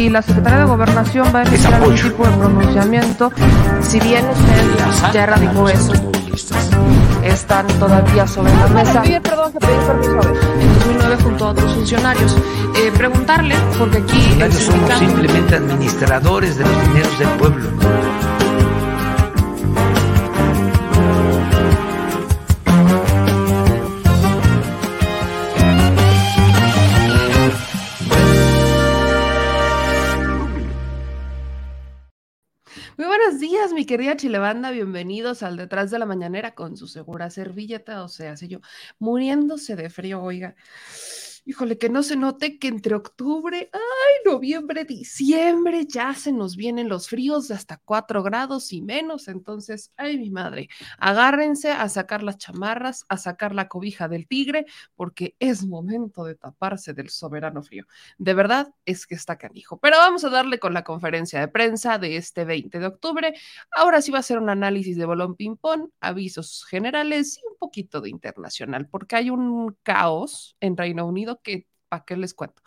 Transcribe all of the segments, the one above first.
si la Secretaría de Gobernación va a emitir algún tipo de pronunciamiento, si bien usted ya erradicó eso, están todavía sobre la mesa. perdón, que pedir permiso En 2009 junto a otros funcionarios. Eh, preguntarle, porque aquí... Los somos simplemente administradores de los dineros del pueblo. Mi querida Chilebanda, bienvenidos al Detrás de la Mañanera con su segura servilleta, o sea, sé yo, muriéndose de frío, oiga. Híjole, que no se note que entre octubre, ay, noviembre, diciembre, ya se nos vienen los fríos de hasta 4 grados y menos. Entonces, ay, mi madre, agárrense a sacar las chamarras, a sacar la cobija del tigre, porque es momento de taparse del soberano frío. De verdad es que está canijo. Pero vamos a darle con la conferencia de prensa de este 20 de octubre. Ahora sí va a ser un análisis de bolón ping-pong, avisos generales y un poquito de internacional, porque hay un caos en Reino Unido que, ¿para qué les cuento?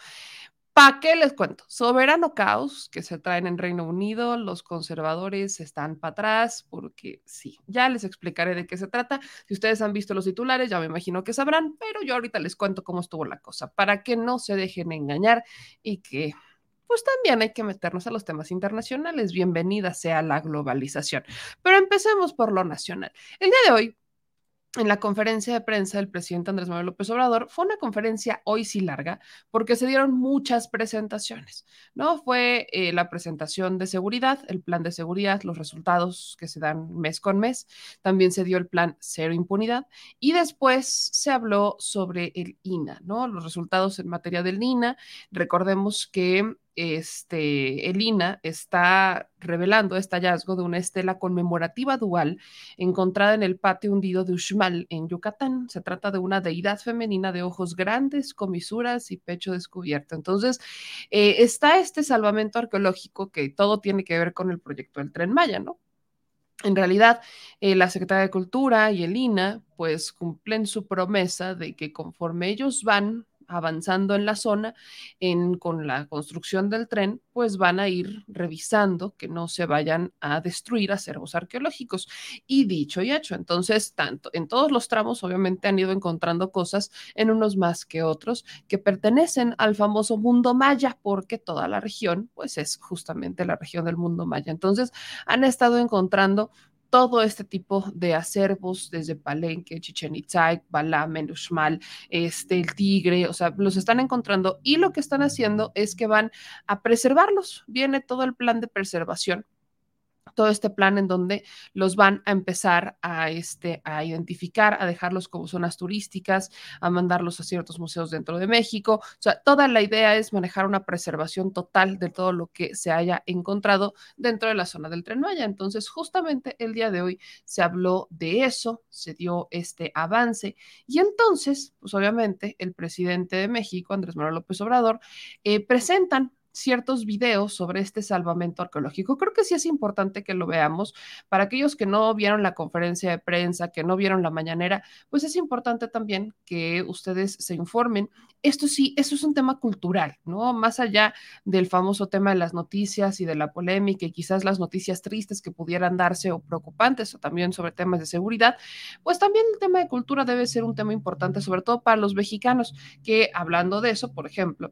¿Para qué les cuento? Soberano caos que se traen en Reino Unido, los conservadores están para atrás, porque sí, ya les explicaré de qué se trata. Si ustedes han visto los titulares, ya me imagino que sabrán, pero yo ahorita les cuento cómo estuvo la cosa, para que no se dejen engañar y que pues también hay que meternos a los temas internacionales. Bienvenida sea la globalización. Pero empecemos por lo nacional. El día de hoy en la conferencia de prensa del presidente Andrés Manuel López Obrador, fue una conferencia hoy sí larga, porque se dieron muchas presentaciones, ¿no? Fue eh, la presentación de seguridad, el plan de seguridad, los resultados que se dan mes con mes, también se dio el plan cero impunidad, y después se habló sobre el INA, ¿no? Los resultados en materia del INA. Recordemos que este, el INA está revelando este hallazgo de una estela conmemorativa dual encontrada en el patio hundido de Uxmal, en Yucatán. Se trata de una deidad femenina de ojos grandes, comisuras y pecho descubierto. Entonces, eh, está este salvamento arqueológico que todo tiene que ver con el proyecto del tren Maya, ¿no? En realidad, eh, la Secretaría de Cultura y el INA pues cumplen su promesa de que conforme ellos van avanzando en la zona en, con la construcción del tren, pues van a ir revisando que no se vayan a destruir acervos arqueológicos. Y dicho y hecho, entonces, tanto en todos los tramos, obviamente han ido encontrando cosas, en unos más que otros, que pertenecen al famoso mundo maya, porque toda la región, pues es justamente la región del mundo maya. Entonces, han estado encontrando todo este tipo de acervos, desde Palenque, Chichen Itzá, Balam, Uxmal, este, el Tigre, o sea, los están encontrando y lo que están haciendo es que van a preservarlos. Viene todo el plan de preservación todo este plan en donde los van a empezar a, este, a identificar, a dejarlos como zonas turísticas, a mandarlos a ciertos museos dentro de México. O sea, toda la idea es manejar una preservación total de todo lo que se haya encontrado dentro de la zona del Tren Maya. Entonces, justamente el día de hoy se habló de eso, se dio este avance y entonces, pues obviamente, el presidente de México, Andrés Manuel López Obrador, eh, presentan ciertos videos sobre este salvamento arqueológico. Creo que sí es importante que lo veamos. Para aquellos que no vieron la conferencia de prensa, que no vieron la mañanera, pues es importante también que ustedes se informen. Esto sí, eso es un tema cultural, ¿no? Más allá del famoso tema de las noticias y de la polémica y quizás las noticias tristes que pudieran darse o preocupantes o también sobre temas de seguridad, pues también el tema de cultura debe ser un tema importante, sobre todo para los mexicanos, que hablando de eso, por ejemplo,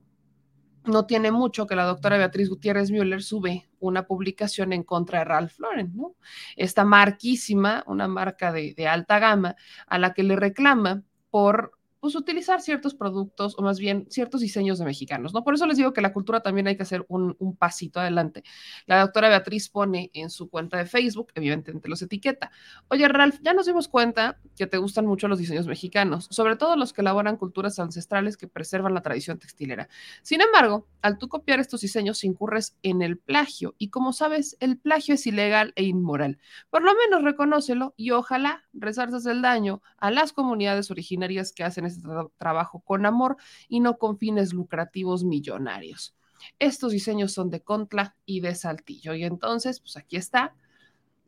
no tiene mucho que la doctora Beatriz Gutiérrez Müller sube una publicación en contra de Ralph Lauren, ¿no? Esta marquísima, una marca de, de alta gama, a la que le reclama por pues utilizar ciertos productos o más bien ciertos diseños de mexicanos, ¿no? Por eso les digo que la cultura también hay que hacer un, pasito adelante. La doctora Beatriz pone en su cuenta de Facebook, evidentemente los etiqueta. Oye, Ralph, ya nos dimos cuenta que te gustan mucho los diseños mexicanos, sobre todo los que elaboran culturas ancestrales que preservan la tradición textilera. Sin embargo, al tú copiar estos diseños incurres en el plagio y como sabes, el plagio es ilegal e inmoral. Por lo menos reconócelo y ojalá resarzas el daño a las comunidades originarias que hacen este trabajo con amor y no con fines lucrativos millonarios. Estos diseños son de Contla y de Saltillo. Y entonces, pues aquí está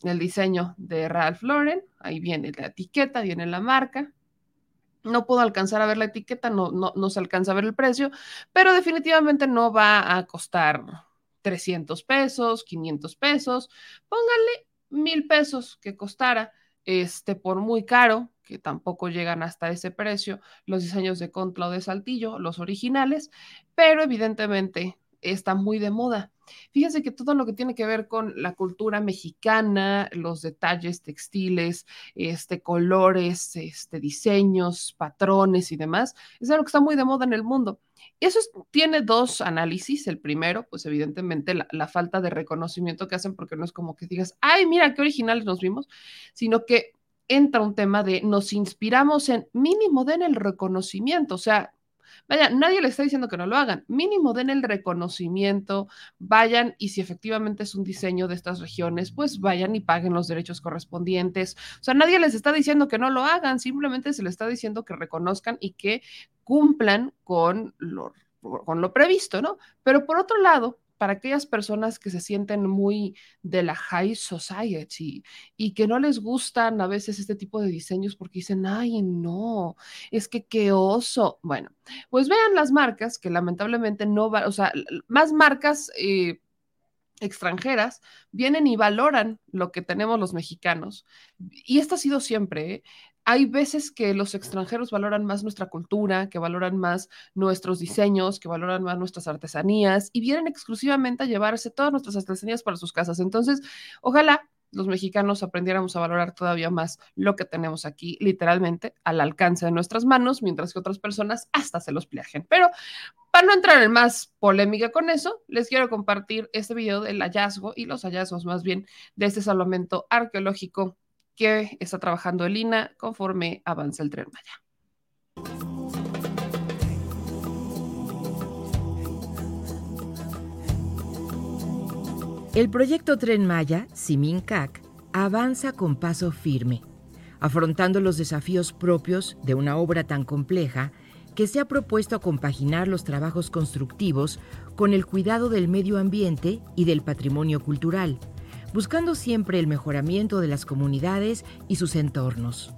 el diseño de Ralph Lauren. Ahí viene la etiqueta, viene la marca. No puedo alcanzar a ver la etiqueta, no, no, no se alcanza a ver el precio, pero definitivamente no va a costar 300 pesos, 500 pesos, pónganle mil pesos que costara, este, por muy caro, que tampoco llegan hasta ese precio, los diseños de Contla o de Saltillo, los originales, pero evidentemente está muy de moda. Fíjense que todo lo que tiene que ver con la cultura mexicana, los detalles textiles, este, colores, este, diseños, patrones y demás, es algo que está muy de moda en el mundo. Eso tiene dos análisis. El primero, pues evidentemente la, la, falta de reconocimiento que hacen, porque no es como que digas, ay, mira qué originales nos vimos, sino que entra un tema de nos inspiramos en mínimo den el reconocimiento, o sea, Vaya, nadie le está diciendo que no lo hagan. Mínimo den el reconocimiento, vayan y si efectivamente es un diseño de estas regiones, pues vayan y paguen los derechos correspondientes. O sea, nadie les está diciendo que no lo hagan, simplemente se les está diciendo que reconozcan y que cumplan con lo, con lo previsto, ¿no? Pero por otro lado, para aquellas personas que se sienten muy de la high society y que no les gustan a veces este tipo de diseños porque dicen, ay, no, es que qué oso. Bueno, pues vean las marcas que lamentablemente no va, o sea, más marcas eh, extranjeras vienen y valoran lo que tenemos los mexicanos. Y esto ha sido siempre, ¿eh? Hay veces que los extranjeros valoran más nuestra cultura, que valoran más nuestros diseños, que valoran más nuestras artesanías y vienen exclusivamente a llevarse todas nuestras artesanías para sus casas. Entonces, ojalá los mexicanos aprendiéramos a valorar todavía más lo que tenemos aquí, literalmente al alcance de nuestras manos, mientras que otras personas hasta se los plagen. Pero para no entrar en más polémica con eso, les quiero compartir este video del hallazgo y los hallazgos más bien de este salvamento arqueológico que está trabajando el conforme avanza el tren Maya. El proyecto Tren Maya, Simincac, avanza con paso firme, afrontando los desafíos propios de una obra tan compleja que se ha propuesto compaginar los trabajos constructivos con el cuidado del medio ambiente y del patrimonio cultural buscando siempre el mejoramiento de las comunidades y sus entornos.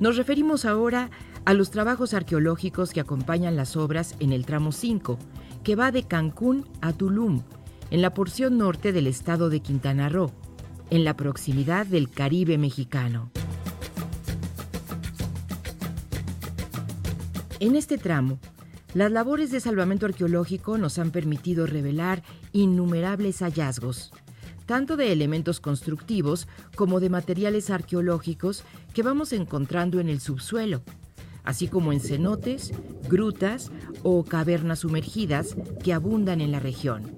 Nos referimos ahora a los trabajos arqueológicos que acompañan las obras en el tramo 5, que va de Cancún a Tulum, en la porción norte del estado de Quintana Roo, en la proximidad del Caribe mexicano. En este tramo, las labores de salvamento arqueológico nos han permitido revelar innumerables hallazgos, tanto de elementos constructivos como de materiales arqueológicos que vamos encontrando en el subsuelo, así como en cenotes, grutas o cavernas sumergidas que abundan en la región,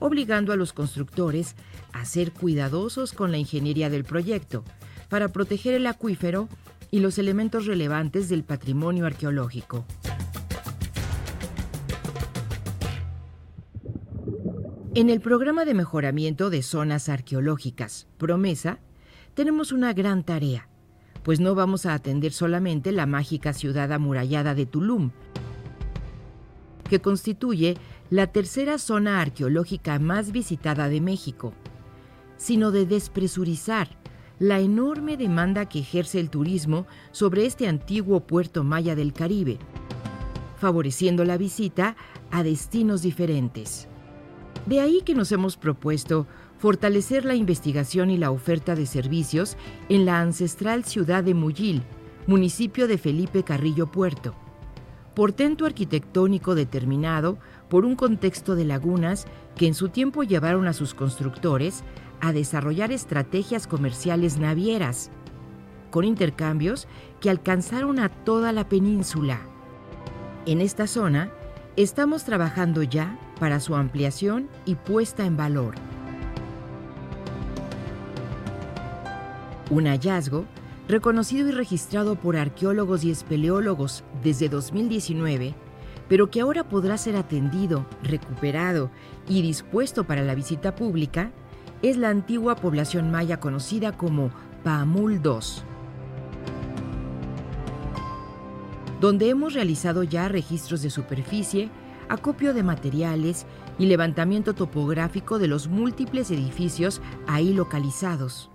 obligando a los constructores a ser cuidadosos con la ingeniería del proyecto para proteger el acuífero y los elementos relevantes del patrimonio arqueológico. En el programa de mejoramiento de zonas arqueológicas, Promesa, tenemos una gran tarea, pues no vamos a atender solamente la mágica ciudad amurallada de Tulum, que constituye la tercera zona arqueológica más visitada de México, sino de despresurizar la enorme demanda que ejerce el turismo sobre este antiguo puerto maya del Caribe, favoreciendo la visita a destinos diferentes. De ahí que nos hemos propuesto fortalecer la investigación y la oferta de servicios en la ancestral ciudad de Muyil, municipio de Felipe Carrillo Puerto. Portento arquitectónico determinado por un contexto de lagunas que en su tiempo llevaron a sus constructores a desarrollar estrategias comerciales navieras, con intercambios que alcanzaron a toda la península. En esta zona, estamos trabajando ya para su ampliación y puesta en valor. Un hallazgo reconocido y registrado por arqueólogos y espeleólogos desde 2019, pero que ahora podrá ser atendido, recuperado y dispuesto para la visita pública, es la antigua población maya conocida como Paamul II, donde hemos realizado ya registros de superficie, acopio de materiales y levantamiento topográfico de los múltiples edificios ahí localizados.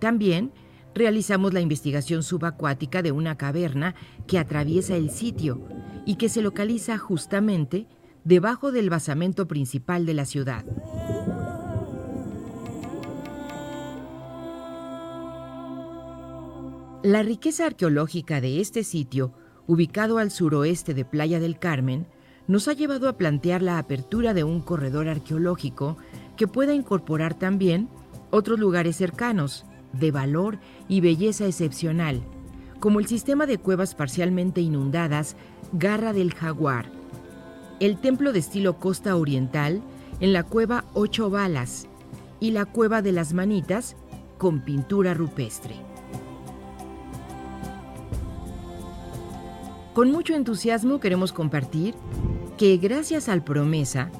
También realizamos la investigación subacuática de una caverna que atraviesa el sitio y que se localiza justamente debajo del basamento principal de la ciudad. La riqueza arqueológica de este sitio, ubicado al suroeste de Playa del Carmen, nos ha llevado a plantear la apertura de un corredor arqueológico que pueda incorporar también otros lugares cercanos, de valor y belleza excepcional, como el sistema de cuevas parcialmente inundadas Garra del Jaguar, el templo de estilo costa oriental en la cueva Ocho Balas y la cueva de las Manitas con pintura rupestre. Con mucho entusiasmo queremos compartir que gracias al Promesa,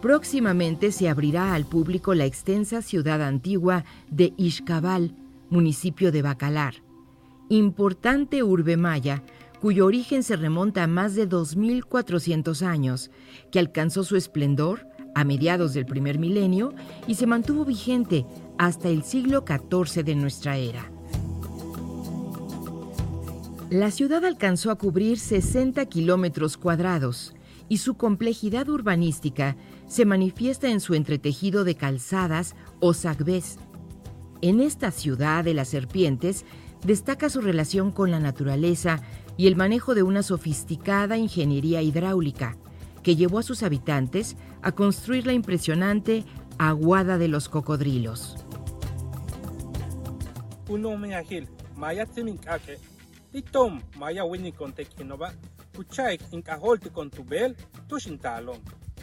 próximamente se abrirá al público la extensa ciudad antigua de Ixcabal, municipio de Bacalar, importante urbe maya cuyo origen se remonta a más de 2.400 años, que alcanzó su esplendor a mediados del primer milenio y se mantuvo vigente hasta el siglo XIV de nuestra era. La ciudad alcanzó a cubrir 60 kilómetros cuadrados y su complejidad urbanística se manifiesta en su entretejido de calzadas o sagbés. En esta ciudad de las serpientes destaca su relación con la naturaleza y el manejo de una sofisticada ingeniería hidráulica que llevó a sus habitantes a construir la impresionante Aguada de los Cocodrilos. Itom maya wini con tequinova, kuchaik incaholti con tubel, tushintalon,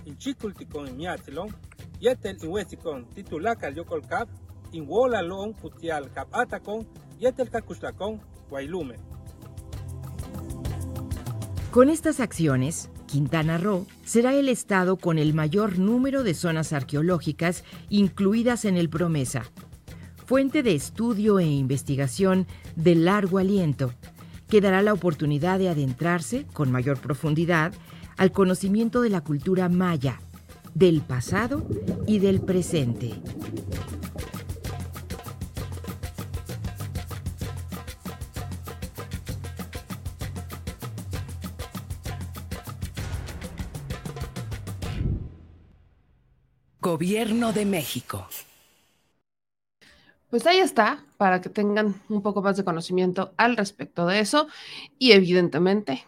inchiculti con imiatilon, yetel inwesi con titulacal yocolcap, inwola long putial cap atacon, yetel cacuslacon, guaylume. Con estas acciones, Quintana Roo será el estado con el mayor número de zonas arqueológicas incluidas en el Promesa, fuente de estudio e investigación de largo aliento que dará la oportunidad de adentrarse con mayor profundidad al conocimiento de la cultura maya, del pasado y del presente. Gobierno de México. Pues ahí está, para que tengan un poco más de conocimiento al respecto de eso y evidentemente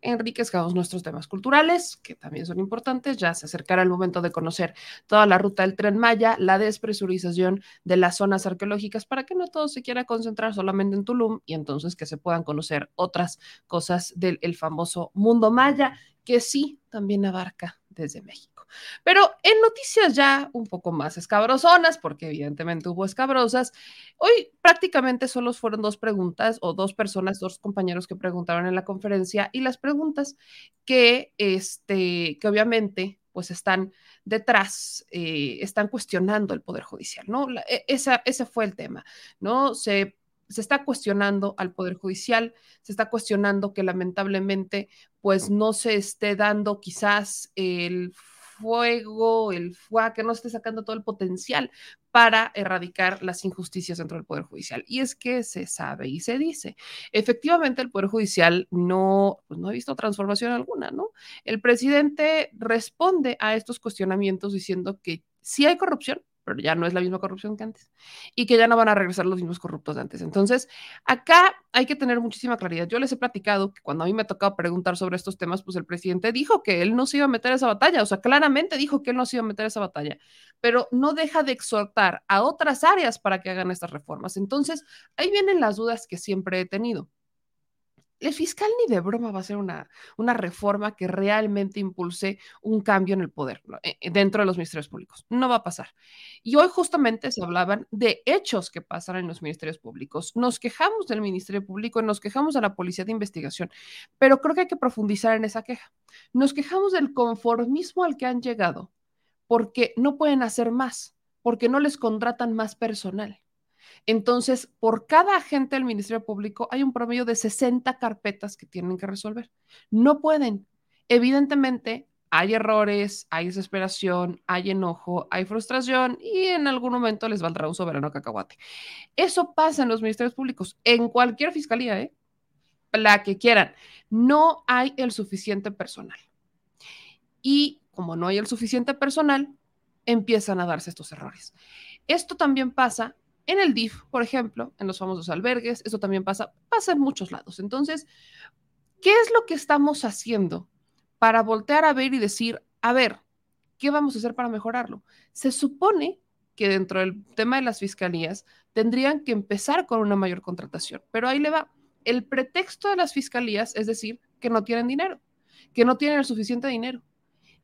enriquezcamos nuestros temas culturales, que también son importantes. Ya se acercará el momento de conocer toda la ruta del tren Maya, la despresurización de las zonas arqueológicas, para que no todo se quiera concentrar solamente en Tulum y entonces que se puedan conocer otras cosas del famoso mundo maya, que sí también abarca desde México. Pero en noticias ya un poco más escabrosonas, porque evidentemente hubo escabrosas, hoy prácticamente solo fueron dos preguntas o dos personas, dos compañeros que preguntaron en la conferencia y las preguntas que, este, que obviamente pues están detrás, eh, están cuestionando el Poder Judicial, ¿no? E, esa, ese fue el tema, ¿no? Se se está cuestionando al Poder Judicial, se está cuestionando que lamentablemente pues no se esté dando quizás el fuego, el fuego, que no esté sacando todo el potencial para erradicar las injusticias dentro del Poder Judicial. Y es que se sabe y se dice. Efectivamente, el Poder Judicial no, pues, no ha visto transformación alguna, ¿no? El presidente responde a estos cuestionamientos diciendo que sí hay corrupción, pero ya no es la misma corrupción que antes, y que ya no van a regresar los mismos corruptos de antes. Entonces, acá hay que tener muchísima claridad. Yo les he platicado que cuando a mí me ha tocado preguntar sobre estos temas, pues el presidente dijo que él no se iba a meter a esa batalla, o sea, claramente dijo que él no se iba a meter a esa batalla, pero no deja de exhortar a otras áreas para que hagan estas reformas. Entonces, ahí vienen las dudas que siempre he tenido el fiscal ni de broma va a ser una, una reforma que realmente impulse un cambio en el poder eh, eh, dentro de los ministerios públicos. No va a pasar. Y hoy justamente se hablaban de hechos que pasan en los ministerios públicos. Nos quejamos del Ministerio Público, nos quejamos de la Policía de Investigación, pero creo que hay que profundizar en esa queja. Nos quejamos del conformismo al que han llegado porque no pueden hacer más, porque no les contratan más personal. Entonces, por cada agente del Ministerio Público hay un promedio de 60 carpetas que tienen que resolver. No pueden. Evidentemente, hay errores, hay desesperación, hay enojo, hay frustración y en algún momento les valdrá un soberano cacahuate. Eso pasa en los ministerios públicos, en cualquier fiscalía, ¿eh? la que quieran. No hay el suficiente personal. Y como no hay el suficiente personal, empiezan a darse estos errores. Esto también pasa en el DIF, por ejemplo, en los famosos albergues, eso también pasa, pasa en muchos lados. Entonces, ¿qué es lo que estamos haciendo para voltear a ver y decir, a ver, ¿qué vamos a hacer para mejorarlo? Se supone que dentro del tema de las fiscalías tendrían que empezar con una mayor contratación, pero ahí le va. El pretexto de las fiscalías es decir que no tienen dinero, que no tienen el suficiente dinero.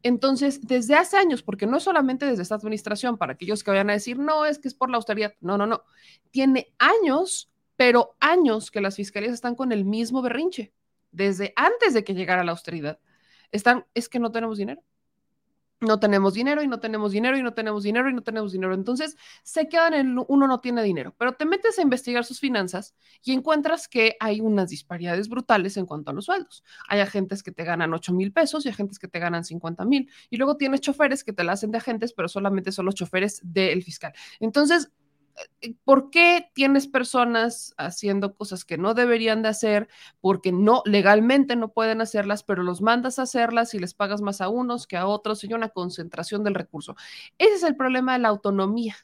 Entonces, desde hace años, porque no solamente desde esta administración, para aquellos que vayan a decir, no, es que es por la austeridad, no, no, no, tiene años, pero años que las fiscalías están con el mismo berrinche, desde antes de que llegara la austeridad. Están, es que no tenemos dinero no tenemos dinero y no tenemos dinero y no tenemos dinero y no tenemos dinero. Entonces se quedan en uno no tiene dinero, pero te metes a investigar sus finanzas y encuentras que hay unas disparidades brutales en cuanto a los sueldos. Hay agentes que te ganan 8 mil pesos y agentes que te ganan 50 mil. Y luego tienes choferes que te la hacen de agentes, pero solamente son los choferes del fiscal. Entonces, ¿por qué tienes personas haciendo cosas que no deberían de hacer porque no legalmente no pueden hacerlas, pero los mandas a hacerlas y les pagas más a unos que a otros y una concentración del recurso? Ese es el problema de la autonomía.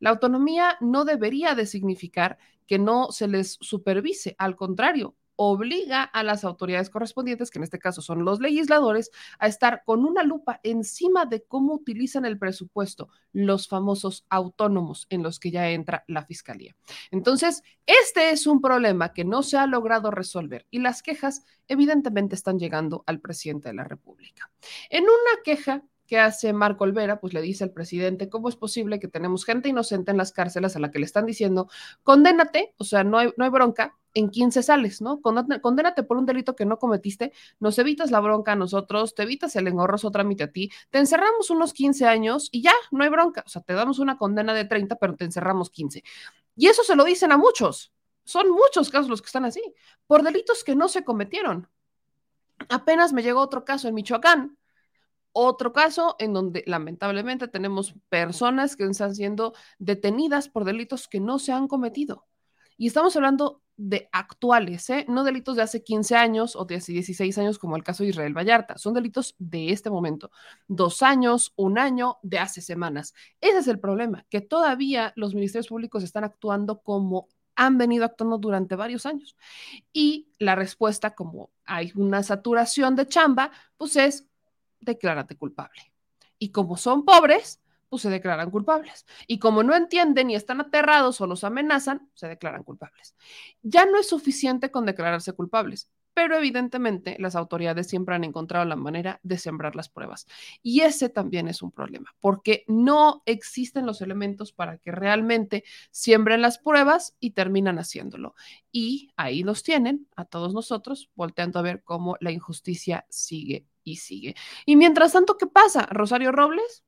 La autonomía no debería de significar que no se les supervise, al contrario, obliga a las autoridades correspondientes, que en este caso son los legisladores, a estar con una lupa encima de cómo utilizan el presupuesto los famosos autónomos en los que ya entra la fiscalía. Entonces, este es un problema que no se ha logrado resolver y las quejas evidentemente están llegando al presidente de la República. En una queja que hace Marco Olvera, pues le dice al presidente, ¿cómo es posible que tenemos gente inocente en las cárceles a la que le están diciendo, condénate, o sea, no hay, no hay bronca, en 15 sales, ¿no? Condénate por un delito que no cometiste, nos evitas la bronca a nosotros, te evitas el engorroso trámite a ti, te encerramos unos 15 años y ya, no hay bronca, o sea, te damos una condena de 30, pero te encerramos 15. Y eso se lo dicen a muchos, son muchos casos los que están así, por delitos que no se cometieron. Apenas me llegó otro caso en Michoacán, otro caso en donde lamentablemente tenemos personas que están siendo detenidas por delitos que no se han cometido. Y estamos hablando de actuales, ¿eh? no delitos de hace 15 años o de hace 16 años como el caso de Israel Vallarta, son delitos de este momento, dos años, un año, de hace semanas. Ese es el problema, que todavía los ministerios públicos están actuando como han venido actuando durante varios años. Y la respuesta, como hay una saturación de chamba, pues es declárate culpable. Y como son pobres, pues se declaran culpables. Y como no entienden y están aterrados o los amenazan, se declaran culpables. Ya no es suficiente con declararse culpables, pero evidentemente las autoridades siempre han encontrado la manera de sembrar las pruebas. Y ese también es un problema, porque no existen los elementos para que realmente siembren las pruebas y terminan haciéndolo. Y ahí los tienen a todos nosotros, volteando a ver cómo la injusticia sigue y sigue. Y mientras tanto, ¿qué pasa? Rosario Robles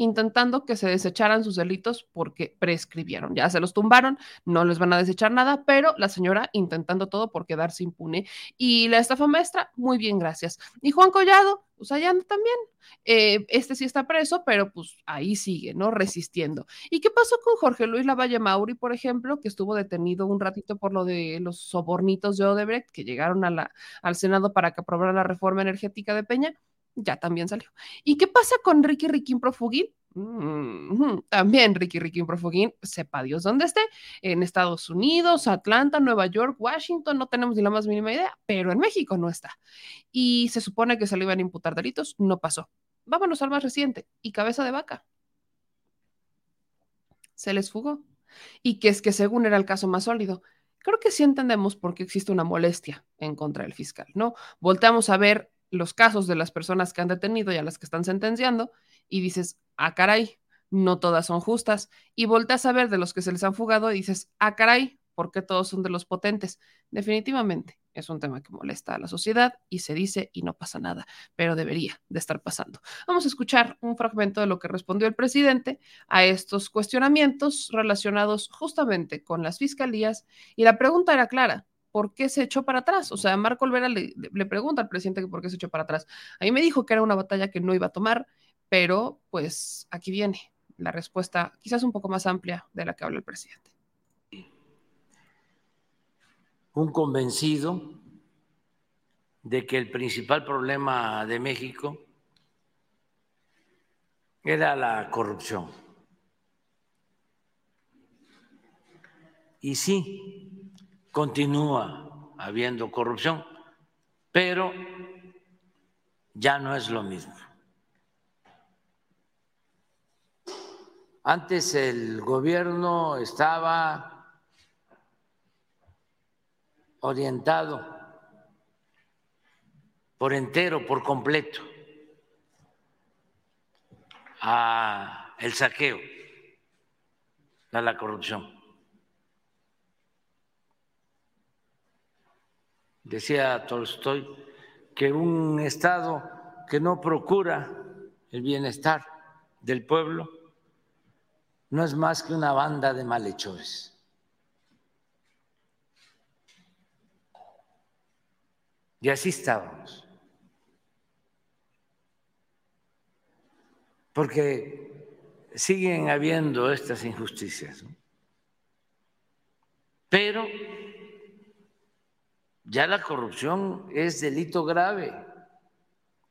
intentando que se desecharan sus delitos porque prescribieron. Ya se los tumbaron, no les van a desechar nada, pero la señora intentando todo por quedarse impune. Y la estafa maestra, muy bien, gracias. Y Juan Collado, pues allá anda también. Eh, este sí está preso, pero pues ahí sigue, ¿no? Resistiendo. ¿Y qué pasó con Jorge Luis Lavalle Mauri, por ejemplo, que estuvo detenido un ratito por lo de los sobornitos de Odebrecht que llegaron al Senado para que aprobara la reforma energética de Peña? Ya también salió. ¿Y qué pasa con Ricky Riquín Profugín? Mm, también Ricky Ricky Profugín, sepa Dios dónde esté, en Estados Unidos, Atlanta, Nueva York, Washington, no tenemos ni la más mínima idea, pero en México no está. Y se supone que se le iban a imputar delitos, no pasó. Vámonos al más reciente, y cabeza de vaca. Se les fugó. Y que es que según era el caso más sólido, creo que sí entendemos por qué existe una molestia en contra del fiscal, ¿no? Volteamos a ver los casos de las personas que han detenido y a las que están sentenciando y dices, ah, caray, no todas son justas. Y volteas a ver de los que se les han fugado y dices, ah, caray, ¿por qué todos son de los potentes? Definitivamente es un tema que molesta a la sociedad y se dice y no pasa nada, pero debería de estar pasando. Vamos a escuchar un fragmento de lo que respondió el presidente a estos cuestionamientos relacionados justamente con las fiscalías y la pregunta era clara, por qué se echó para atrás. O sea, Marco Olvera le, pregunta al presidente por qué se echó para atrás. A mí me dijo que era una batalla que no iba a tomar, pero pues aquí viene la respuesta quizás un poco más amplia de la que habla el presidente. Un convencido de que el principal problema de México era la corrupción. Y sí, continúa habiendo corrupción, pero ya no es lo mismo. Antes el gobierno estaba orientado por entero, por completo, a el saqueo, a la corrupción. Decía Tolstoy que un Estado que no procura el bienestar del pueblo no es más que una banda de malhechores. Y así estábamos. Porque siguen habiendo estas injusticias. Pero ya la corrupción es delito grave,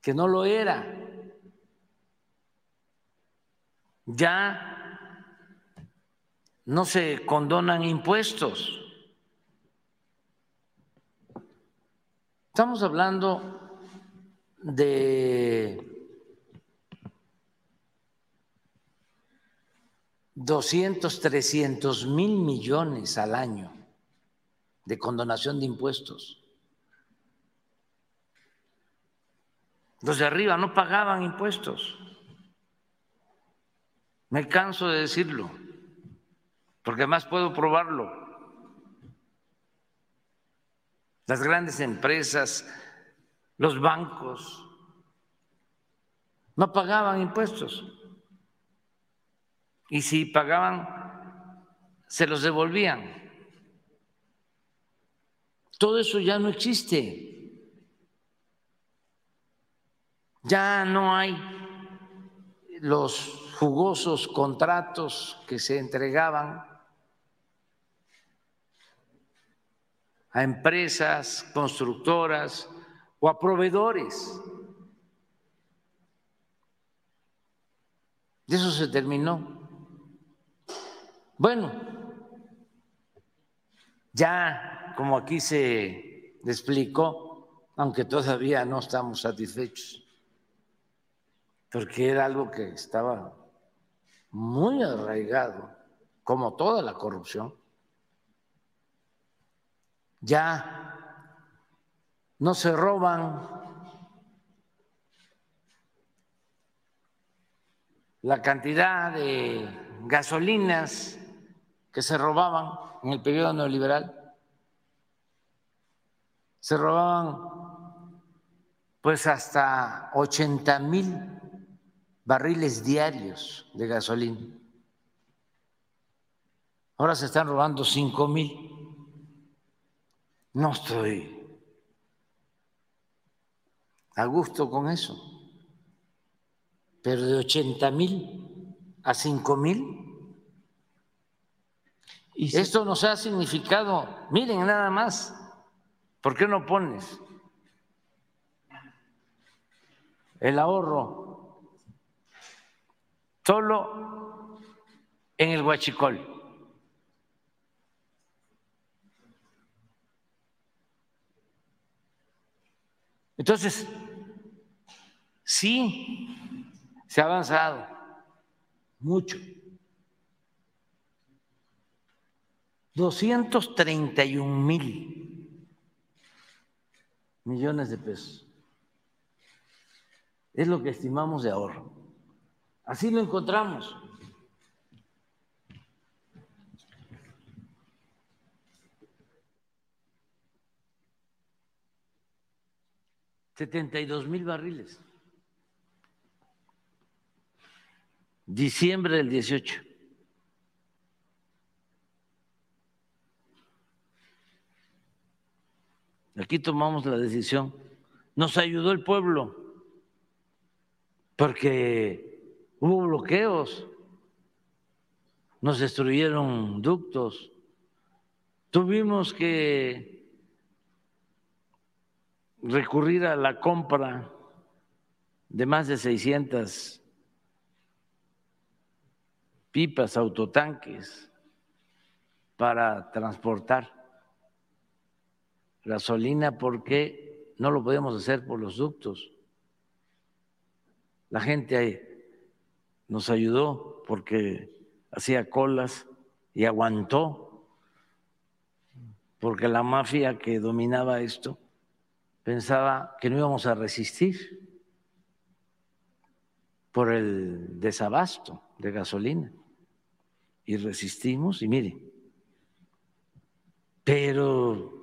que no lo era. Ya no se condonan impuestos. Estamos hablando de 200, 300 mil millones al año de condonación de impuestos. Los de arriba no pagaban impuestos. Me canso de decirlo, porque además puedo probarlo. Las grandes empresas, los bancos, no pagaban impuestos. Y si pagaban, se los devolvían. Todo eso ya no existe. Ya no hay los jugosos contratos que se entregaban a empresas constructoras o a proveedores. De eso se terminó. Bueno, ya como aquí se explicó, aunque todavía no estamos satisfechos, porque era algo que estaba muy arraigado, como toda la corrupción. Ya no se roban la cantidad de gasolinas que se robaban en el periodo neoliberal se robaban pues hasta 80 mil barriles diarios de gasolina. Ahora se están robando 5 mil. No estoy a gusto con eso. Pero de 80 mil a 5 mil. Esto nos ha significado, miren nada más, ¿Por qué no pones el ahorro solo en el huachicol? Entonces, sí, se ha avanzado mucho. 231 mil millones de pesos. Es lo que estimamos de ahorro. Así lo encontramos. Setenta y dos mil barriles. Diciembre del 18. Aquí tomamos la decisión. Nos ayudó el pueblo porque hubo bloqueos, nos destruyeron ductos, tuvimos que recurrir a la compra de más de 600 pipas, autotanques para transportar gasolina porque no lo podemos hacer por los ductos. La gente nos ayudó porque hacía colas y aguantó, porque la mafia que dominaba esto pensaba que no íbamos a resistir por el desabasto de gasolina. Y resistimos y mire, pero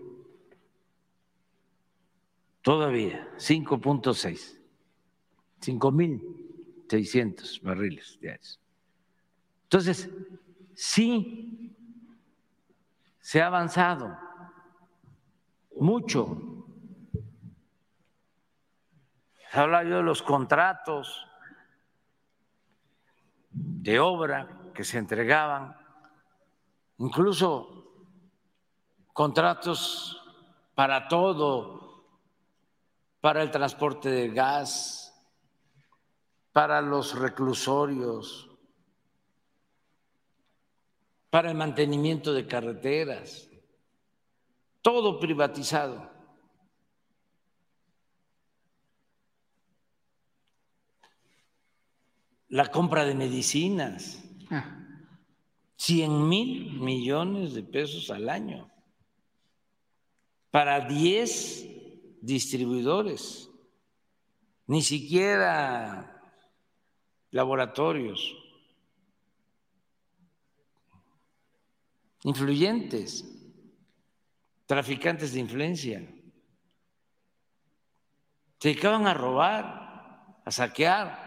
todavía 5.6, 5.600 barriles diarios. Entonces, sí, se ha avanzado mucho. Habla yo de los contratos de obra que se entregaban, incluso contratos para todo, para el transporte de gas, para los reclusorios, para el mantenimiento de carreteras, todo privatizado. La compra de medicinas, 100 ah. mil millones de pesos al año para 10 distribuidores, ni siquiera laboratorios. influyentes, traficantes de influencia. Se dedicaban a robar, a saquear.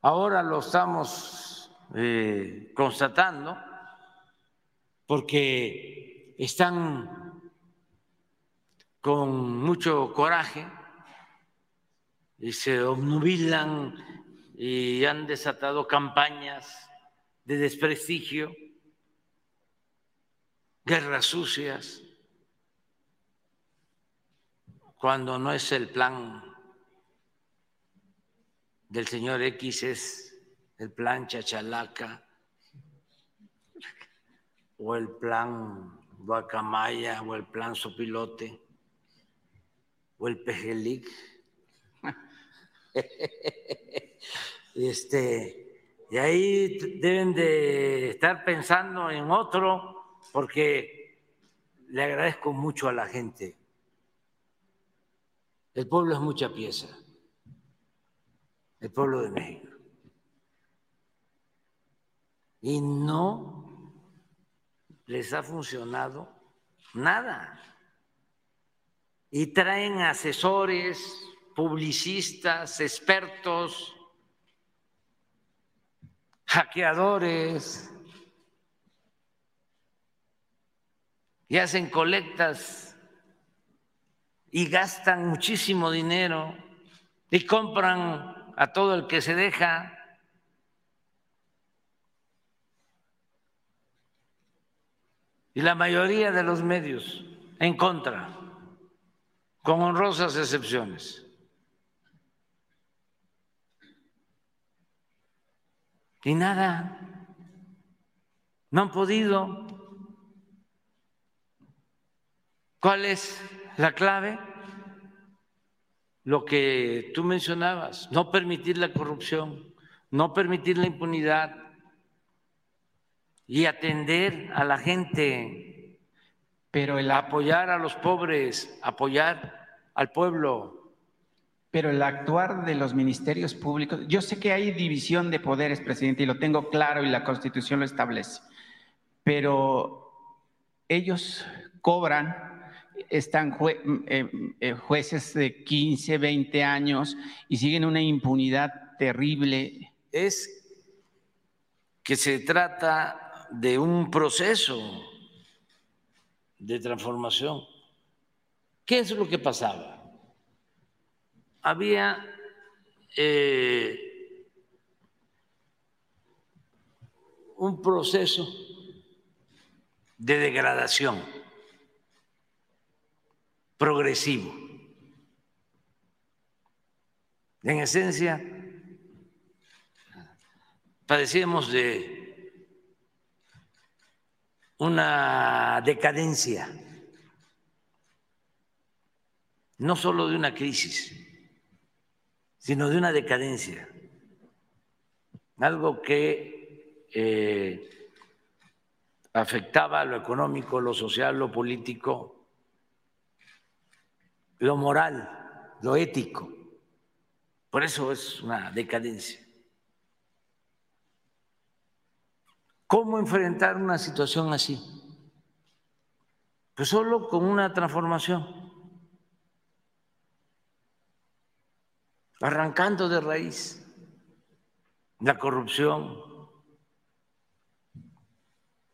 Ahora lo estamos eh, constatando porque están con mucho coraje y se obnubilan y han desatado campañas de desprestigio, guerras sucias, cuando no es el plan del señor X, es el plan chachalaca o el plan Guacamaya o el plan Sopilote o el Pejelic. este, y ahí deben de estar pensando en otro, porque le agradezco mucho a la gente. El pueblo es mucha pieza, el pueblo de México. Y no les ha funcionado nada. Y traen asesores, publicistas, expertos, hackeadores y hacen colectas y gastan muchísimo dinero y compran a todo el que se deja. Y la mayoría de los medios en contra, con honrosas excepciones. Y nada, no han podido. ¿Cuál es la clave? Lo que tú mencionabas, no permitir la corrupción, no permitir la impunidad y atender a la gente, pero el apoyar a los pobres, apoyar al pueblo. Pero el actuar de los ministerios públicos, yo sé que hay división de poderes, presidente, y lo tengo claro y la Constitución lo establece, pero ellos cobran, están eh, eh, jueces de 15, 20 años y siguen una impunidad terrible. Es que se trata de un proceso de transformación. ¿Qué es lo que pasaba? había eh, un proceso de degradación progresivo. En esencia, padecíamos de una decadencia, no solo de una crisis, sino de una decadencia, algo que eh, afectaba lo económico, lo social, lo político, lo moral, lo ético. Por eso es una decadencia. ¿Cómo enfrentar una situación así? Pues solo con una transformación. Arrancando de raíz la corrupción,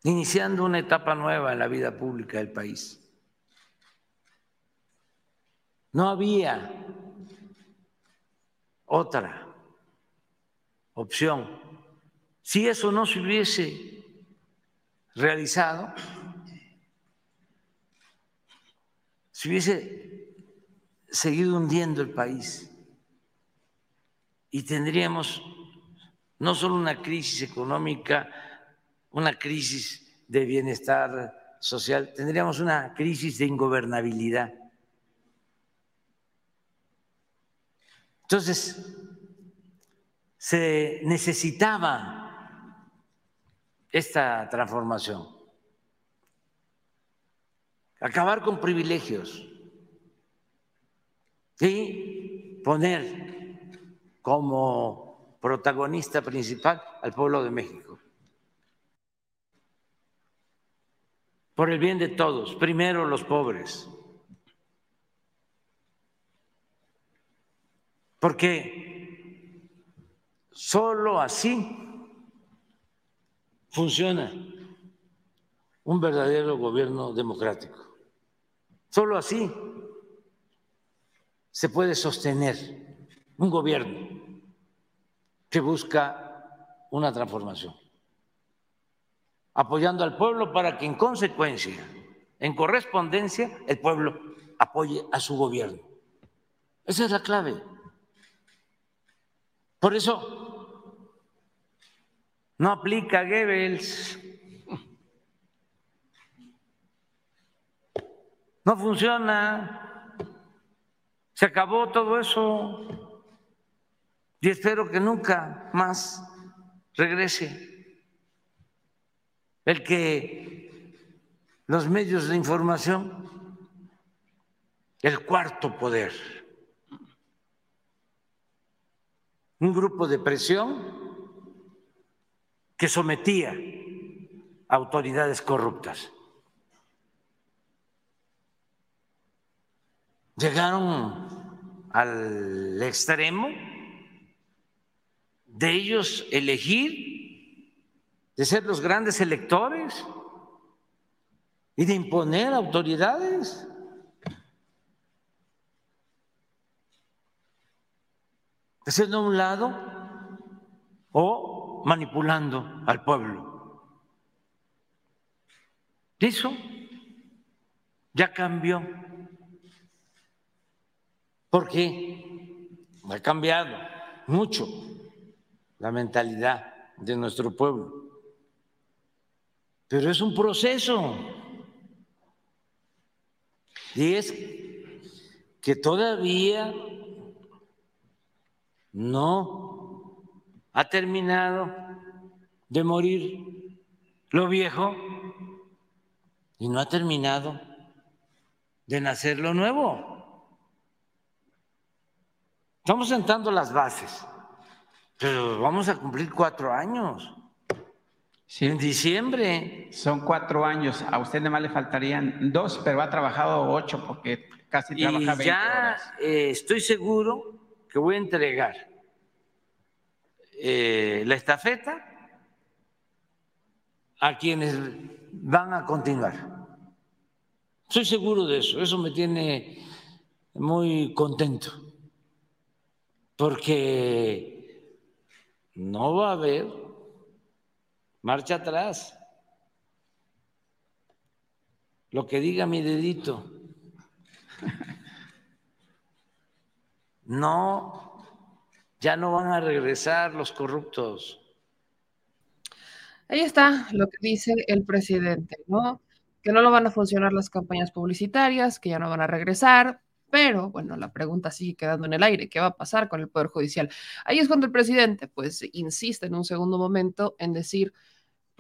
iniciando una etapa nueva en la vida pública del país. No había otra opción si eso no se hubiese realizado, se hubiese seguido hundiendo el país y tendríamos no solo una crisis económica, una crisis de bienestar social, tendríamos una crisis de ingobernabilidad. Entonces, se necesitaba esta transformación. Acabar con privilegios y poner como protagonista principal al pueblo de México. Por el bien de todos, primero los pobres. Porque solo así funciona un verdadero gobierno democrático. Solo así se puede sostener un gobierno que busca una transformación, apoyando al pueblo para que en consecuencia, en correspondencia, el pueblo apoye a su gobierno. Esa es la clave. Por eso no aplica Goebbels. No funciona. Se acabó todo eso. Y espero que nunca más regrese. El que los medios de información, el cuarto poder, un grupo de presión que sometía a autoridades corruptas. Llegaron al extremo de ellos elegir, de ser los grandes electores y de imponer autoridades. Haciendo a un lado o manipulando al pueblo. Eso ya cambió. Porque ha cambiado mucho la mentalidad de nuestro pueblo. Pero es un proceso. Y es que todavía no ha terminado de morir lo viejo y no ha terminado de nacer lo nuevo. Estamos sentando las bases, pero vamos a cumplir cuatro años. En diciembre. Son cuatro años. A usted más le faltarían dos, pero ha trabajado ocho porque casi trabaja 20 ya eh, estoy seguro que voy a entregar eh, la estafeta a quienes van a continuar. Soy seguro de eso, eso me tiene muy contento, porque no va a haber marcha atrás. Lo que diga mi dedito. No ya no van a regresar los corruptos. Ahí está lo que dice el presidente, ¿no? Que no lo van a funcionar las campañas publicitarias, que ya no van a regresar, pero bueno, la pregunta sigue quedando en el aire, ¿qué va a pasar con el Poder Judicial? Ahí es cuando el presidente pues insiste en un segundo momento en decir,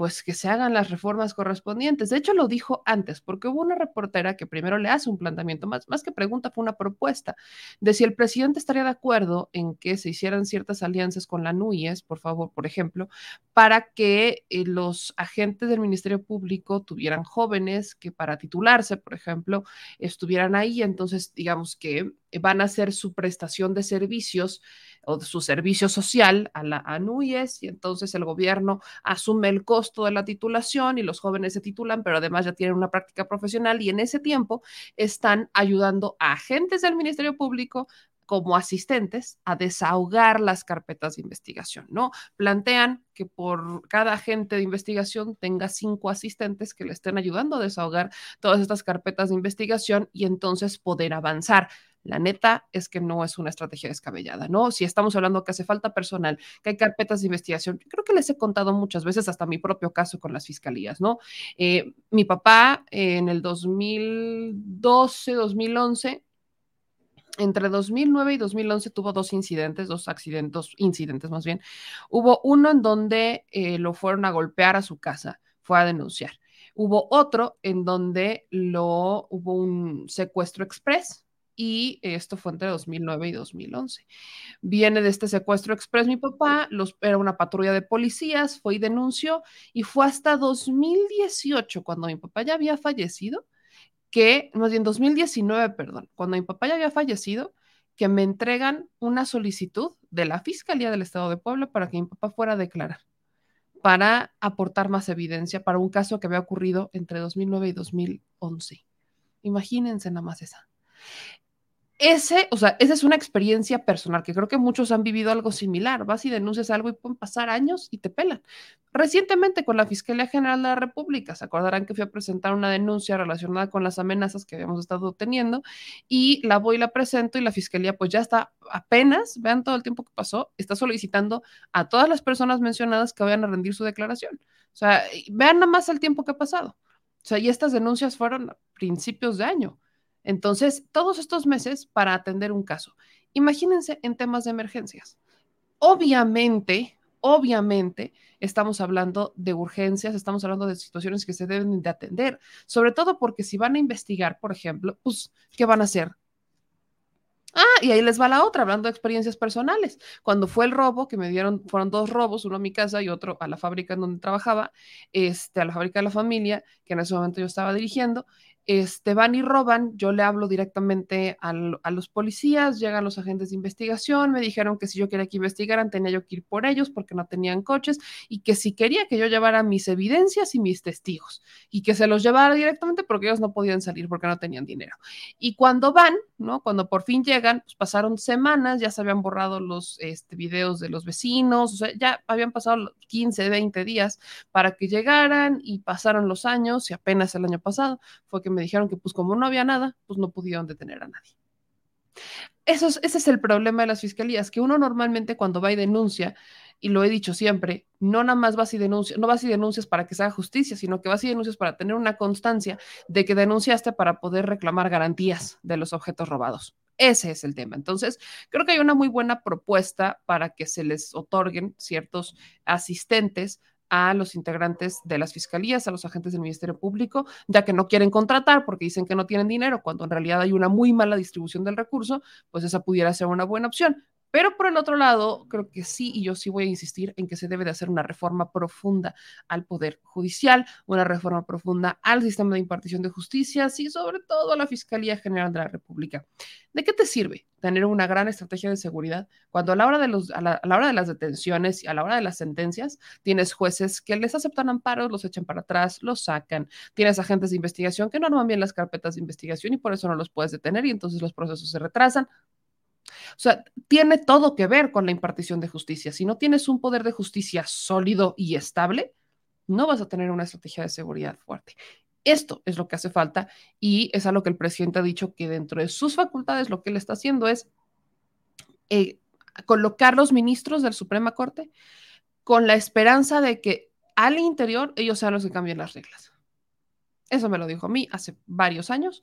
pues que se hagan las reformas correspondientes. De hecho, lo dijo antes, porque hubo una reportera que primero le hace un planteamiento, más, más que pregunta, fue una propuesta de si el presidente estaría de acuerdo en que se hicieran ciertas alianzas con la NUIES, por favor, por ejemplo, para que eh, los agentes del Ministerio Público tuvieran jóvenes que para titularse, por ejemplo, estuvieran ahí. Entonces, digamos que van a hacer su prestación de servicios o su servicio social a la ANUYES y entonces el gobierno asume el costo de la titulación y los jóvenes se titulan, pero además ya tienen una práctica profesional y en ese tiempo están ayudando a agentes del Ministerio Público como asistentes a desahogar las carpetas de investigación, ¿no? Plantean que por cada agente de investigación tenga cinco asistentes que le estén ayudando a desahogar todas estas carpetas de investigación y entonces poder avanzar. La neta es que no es una estrategia descabellada, ¿no? Si estamos hablando que hace falta personal, que hay carpetas de investigación, creo que les he contado muchas veces hasta mi propio caso con las fiscalías, ¿no? Eh, mi papá en el 2012, 2011, entre 2009 y 2011 tuvo dos incidentes, dos accidentes, incidentes más bien. Hubo uno en donde eh, lo fueron a golpear a su casa, fue a denunciar. Hubo otro en donde lo, hubo un secuestro express, y esto fue entre 2009 y 2011. Viene de este secuestro express mi papá, los, era una patrulla de policías, fue y denunció y fue hasta 2018 cuando mi papá ya había fallecido, que, más bien 2019, perdón, cuando mi papá ya había fallecido, que me entregan una solicitud de la Fiscalía del Estado de Puebla para que mi papá fuera a declarar, para aportar más evidencia para un caso que había ocurrido entre 2009 y 2011. Imagínense nada más esa ese, o sea, esa es una experiencia personal que creo que muchos han vivido algo similar. Vas y denuncias algo y pueden pasar años y te pelan. Recientemente con la Fiscalía General de la República, se acordarán que fui a presentar una denuncia relacionada con las amenazas que habíamos estado teniendo y la voy y la presento y la Fiscalía pues ya está apenas, vean todo el tiempo que pasó, está solicitando a todas las personas mencionadas que vayan a rendir su declaración. O sea, vean nada más el tiempo que ha pasado. O sea, y estas denuncias fueron a principios de año. Entonces, todos estos meses para atender un caso. Imagínense en temas de emergencias. Obviamente, obviamente, estamos hablando de urgencias, estamos hablando de situaciones que se deben de atender, sobre todo porque si van a investigar, por ejemplo, pues, ¿qué van a hacer? Ah, y ahí les va la otra, hablando de experiencias personales. Cuando fue el robo, que me dieron, fueron dos robos, uno a mi casa y otro a la fábrica en donde trabajaba, este, a la fábrica de la familia, que en ese momento yo estaba dirigiendo, este, van y roban, yo le hablo directamente a los policías, llegan los agentes de investigación, me dijeron que si yo quería que investigaran tenía yo que ir por ellos porque no tenían coches y que si quería que yo llevara mis evidencias y mis testigos y que se los llevara directamente porque ellos no podían salir porque no tenían dinero. Y cuando van, ¿no? Cuando por fin llegan, pues pasaron semanas, ya se habían borrado los este, videos de los vecinos, o sea, ya habían pasado 15, 20 días para que llegaran y pasaron los años y apenas el año pasado fue que me dijeron que pues como no había nada, pues no pudieron detener a nadie. Eso es, ese es el problema de las fiscalías, que uno normalmente cuando va y denuncia, y lo he dicho siempre, no nada más vas y denuncias, no vas y denuncias para que se haga justicia, sino que vas y denuncias para tener una constancia de que denunciaste para poder reclamar garantías de los objetos robados. Ese es el tema. Entonces, creo que hay una muy buena propuesta para que se les otorguen ciertos asistentes a los integrantes de las fiscalías, a los agentes del Ministerio Público, ya que no quieren contratar porque dicen que no tienen dinero, cuando en realidad hay una muy mala distribución del recurso, pues esa pudiera ser una buena opción. Pero por el otro lado, creo que sí, y yo sí voy a insistir en que se debe de hacer una reforma profunda al Poder Judicial, una reforma profunda al sistema de impartición de justicia y sobre todo a la Fiscalía General de la República. ¿De qué te sirve tener una gran estrategia de seguridad cuando a la hora de, los, a la, hora de las detenciones y a la hora de las sentencias tienes jueces que les aceptan amparos, los echan para atrás, los sacan, tienes agentes de investigación que no arman bien las carpetas de investigación y por eso no los puedes detener y entonces los procesos se retrasan? O sea, tiene todo que ver con la impartición de justicia. Si no tienes un poder de justicia sólido y estable, no vas a tener una estrategia de seguridad fuerte. Esto es lo que hace falta y es a lo que el presidente ha dicho que dentro de sus facultades lo que él está haciendo es eh, colocar los ministros del Suprema Corte con la esperanza de que al interior ellos sean los que cambien las reglas. Eso me lo dijo a mí hace varios años,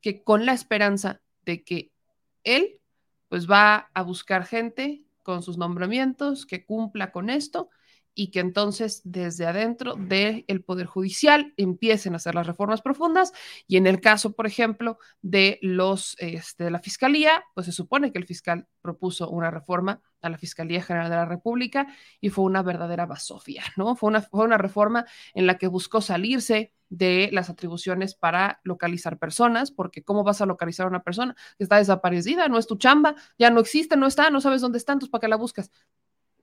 que con la esperanza de que él pues va a buscar gente con sus nombramientos que cumpla con esto y que entonces desde adentro del Poder Judicial empiecen a hacer las reformas profundas. Y en el caso, por ejemplo, de los este, de la Fiscalía, pues se supone que el fiscal propuso una reforma a la Fiscalía General de la República y fue una verdadera basofia, ¿no? Fue una, fue una reforma en la que buscó salirse de las atribuciones para localizar personas, porque ¿cómo vas a localizar a una persona que está desaparecida? No es tu chamba, ya no existe, no está, no sabes dónde está, entonces ¿para qué la buscas?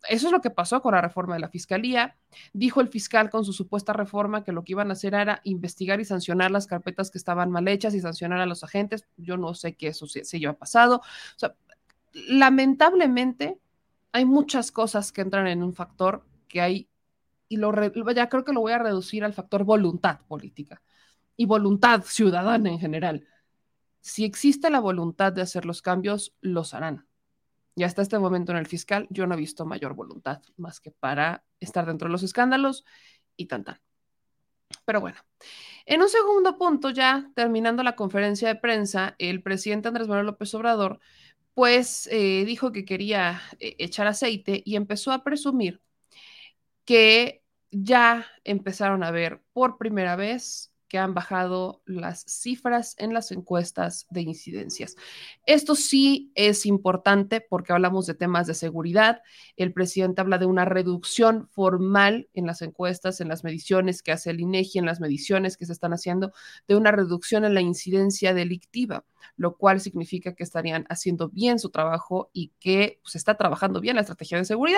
Eso es lo que pasó con la reforma de la fiscalía. Dijo el fiscal con su supuesta reforma que lo que iban a hacer era investigar y sancionar las carpetas que estaban mal hechas y sancionar a los agentes. Yo no sé qué eso se, se ha pasado. Lamentablemente hay muchas cosas que entran en un factor que hay, y lo ya creo que lo voy a reducir al factor voluntad política y voluntad ciudadana en general. Si existe la voluntad de hacer los cambios, los harán y hasta este momento en el fiscal yo no he visto mayor voluntad más que para estar dentro de los escándalos y tan tan. Pero bueno, en un segundo punto, ya terminando la conferencia de prensa, el presidente Andrés Manuel López Obrador, pues eh, dijo que quería eh, echar aceite y empezó a presumir que ya empezaron a ver por primera vez que han bajado las cifras en las encuestas de incidencias. Esto sí es importante porque hablamos de temas de seguridad. El presidente habla de una reducción formal en las encuestas, en las mediciones que hace el INEGI, en las mediciones que se están haciendo, de una reducción en la incidencia delictiva, lo cual significa que estarían haciendo bien su trabajo y que se está trabajando bien la estrategia de seguridad.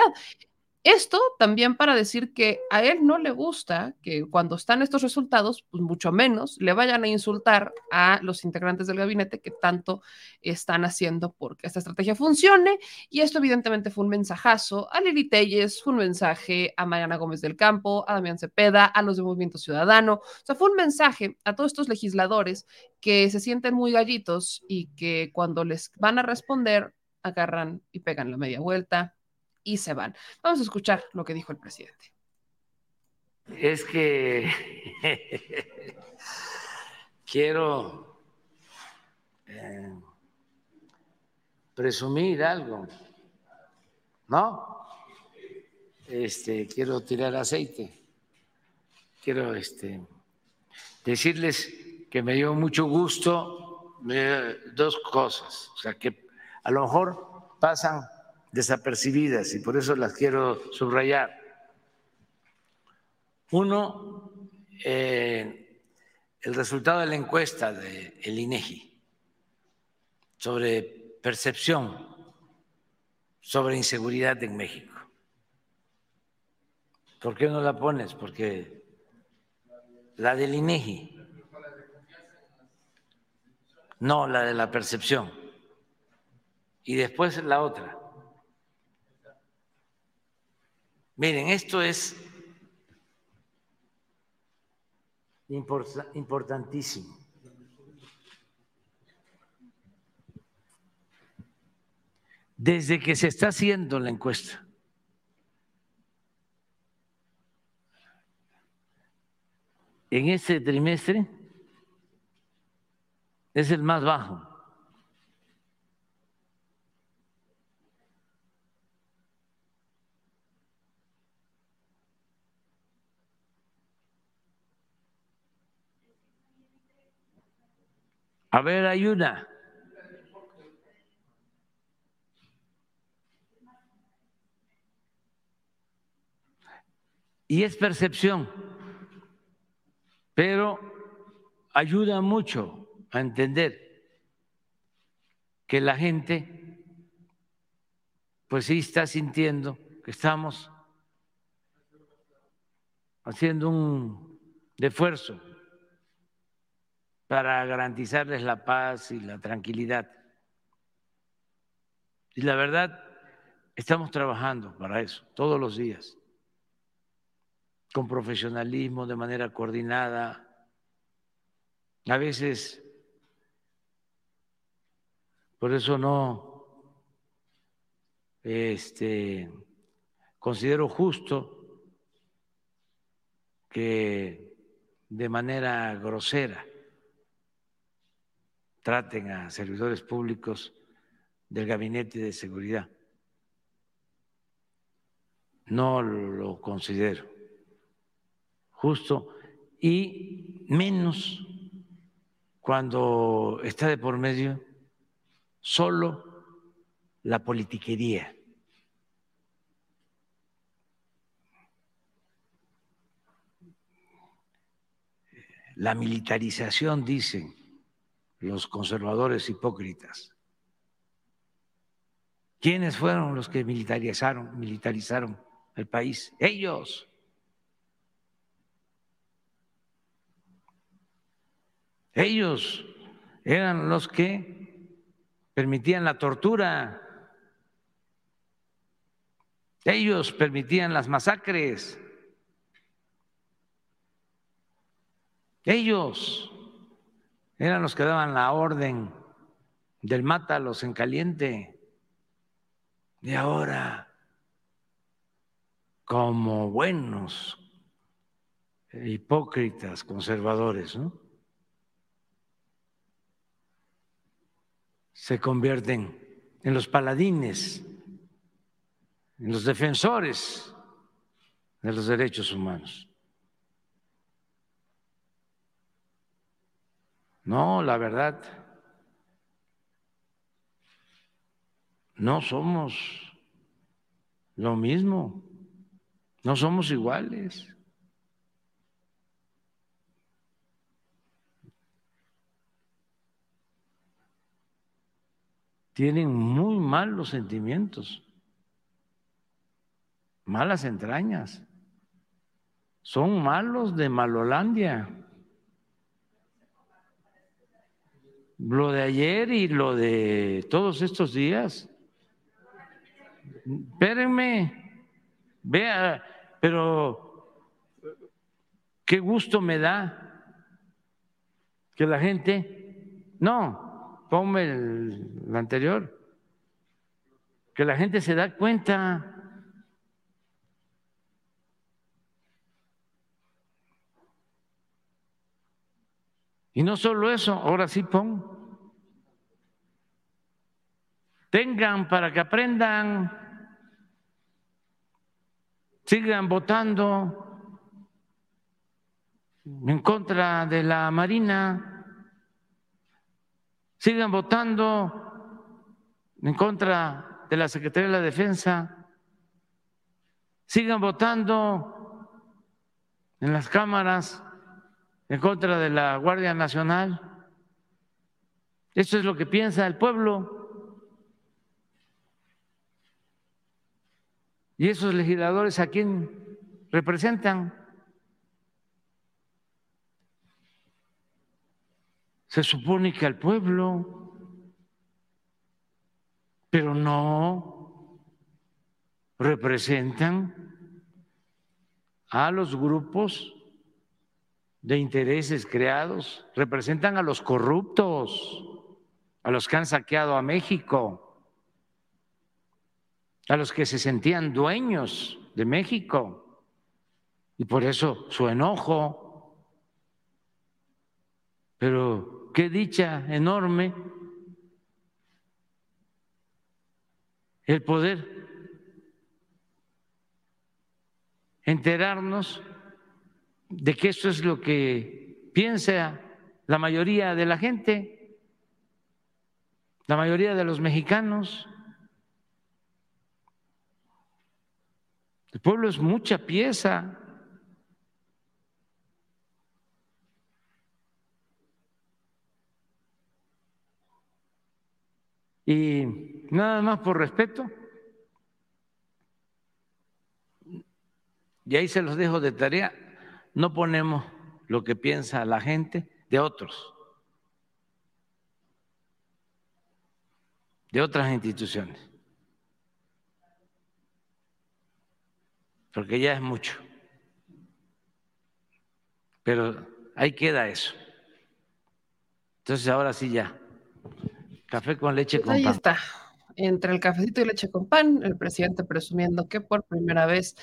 Esto también para decir que a él no le gusta que cuando están estos resultados, pues mucho menos le vayan a insultar a los integrantes del gabinete que tanto están haciendo porque esta estrategia funcione. Y esto evidentemente fue un mensajazo a Lili Telles, fue un mensaje a Mariana Gómez del Campo, a Damián Cepeda, a los de Movimiento Ciudadano. O sea, fue un mensaje a todos estos legisladores que se sienten muy gallitos y que cuando les van a responder, agarran y pegan la media vuelta y se van. Vamos a escuchar lo que dijo el presidente. Es que quiero eh, presumir algo, ¿no? Este, quiero tirar aceite, quiero este, decirles que me dio mucho gusto dos cosas, o sea, que a lo mejor pasan desapercibidas y por eso las quiero subrayar. Uno, eh, el resultado de la encuesta del el INEGI sobre percepción sobre inseguridad en México. ¿Por qué no la pones? Porque la del INEGI. No, la de la percepción. Y después la otra. Miren, esto es importantísimo. Desde que se está haciendo la encuesta, en este trimestre es el más bajo. A ver, hay una. Y es percepción, pero ayuda mucho a entender que la gente, pues sí está sintiendo que estamos haciendo un esfuerzo para garantizarles la paz y la tranquilidad. Y la verdad, estamos trabajando para eso todos los días, con profesionalismo, de manera coordinada. A veces, por eso no este, considero justo que de manera grosera traten a servidores públicos del Gabinete de Seguridad. No lo considero justo y menos cuando está de por medio solo la politiquería. La militarización, dicen los conservadores hipócritas. ¿Quiénes fueron los que militarizaron, militarizaron el país? Ellos. Ellos eran los que permitían la tortura. Ellos permitían las masacres. Ellos eran los que daban la orden del mátalos en caliente. Y ahora, como buenos hipócritas conservadores, ¿no? se convierten en los paladines, en los defensores de los derechos humanos. No, la verdad, no somos lo mismo, no somos iguales. tienen muy malos sentimientos, malas entrañas, son malos de Malolandia. Lo de ayer y lo de todos estos días. Espérenme, vea, pero qué gusto me da que la gente, no, ponme el, anterior, que la gente se da cuenta. Y no solo eso, ahora sí pon. Tengan para que aprendan, sigan votando en contra de la Marina. Sigan votando en contra de la Secretaría de la Defensa, sigan votando en las cámaras en contra de la Guardia Nacional. Eso es lo que piensa el pueblo. ¿Y esos legisladores a quién representan? Se supone que al pueblo, pero no representan a los grupos de intereses creados, representan a los corruptos, a los que han saqueado a México, a los que se sentían dueños de México. Y por eso su enojo. Pero qué dicha enorme el poder enterarnos de que eso es lo que piensa la mayoría de la gente, la mayoría de los mexicanos. El pueblo es mucha pieza. Y nada más por respeto, y ahí se los dejo de tarea, no ponemos lo que piensa la gente de otros, de otras instituciones, porque ya es mucho. Pero ahí queda eso. Entonces ahora sí ya. Café con leche con Ahí pan. está. Entre el cafecito y leche con pan, el presidente presumiendo que por primera vez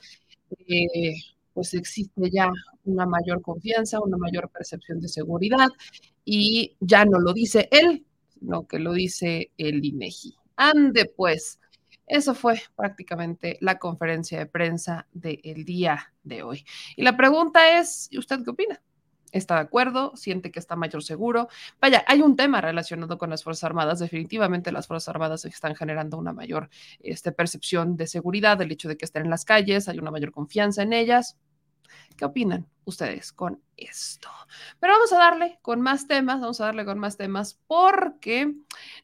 eh, pues existe ya una mayor confianza, una mayor percepción de seguridad y ya no lo dice él, sino que lo dice el INEGI. Ande pues, eso fue prácticamente la conferencia de prensa del día de hoy. Y la pregunta es, ¿usted qué opina? ¿Está de acuerdo? ¿Siente que está mayor seguro? Vaya, hay un tema relacionado con las Fuerzas Armadas. Definitivamente las Fuerzas Armadas están generando una mayor este, percepción de seguridad, el hecho de que estén en las calles, hay una mayor confianza en ellas. ¿Qué opinan ustedes con esto? Pero vamos a darle con más temas, vamos a darle con más temas porque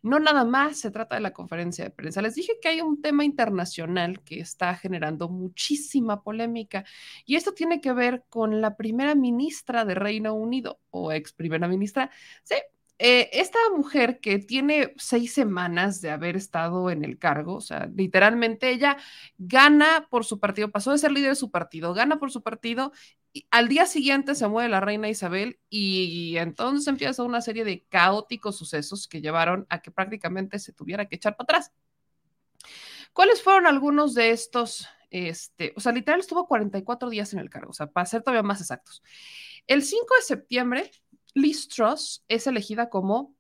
no nada más se trata de la conferencia de prensa. Les dije que hay un tema internacional que está generando muchísima polémica y esto tiene que ver con la primera ministra de Reino Unido o ex primera ministra. Sí, eh, esta mujer que tiene seis semanas de haber estado en el cargo, o sea, literalmente ella gana por su partido, pasó de ser líder de su partido, gana por su partido, y al día siguiente se muere la reina Isabel y entonces empieza una serie de caóticos sucesos que llevaron a que prácticamente se tuviera que echar para atrás. ¿Cuáles fueron algunos de estos? Este, o sea, literal estuvo 44 días en el cargo, o sea, para ser todavía más exactos. El 5 de septiembre Liz Truss es elegida como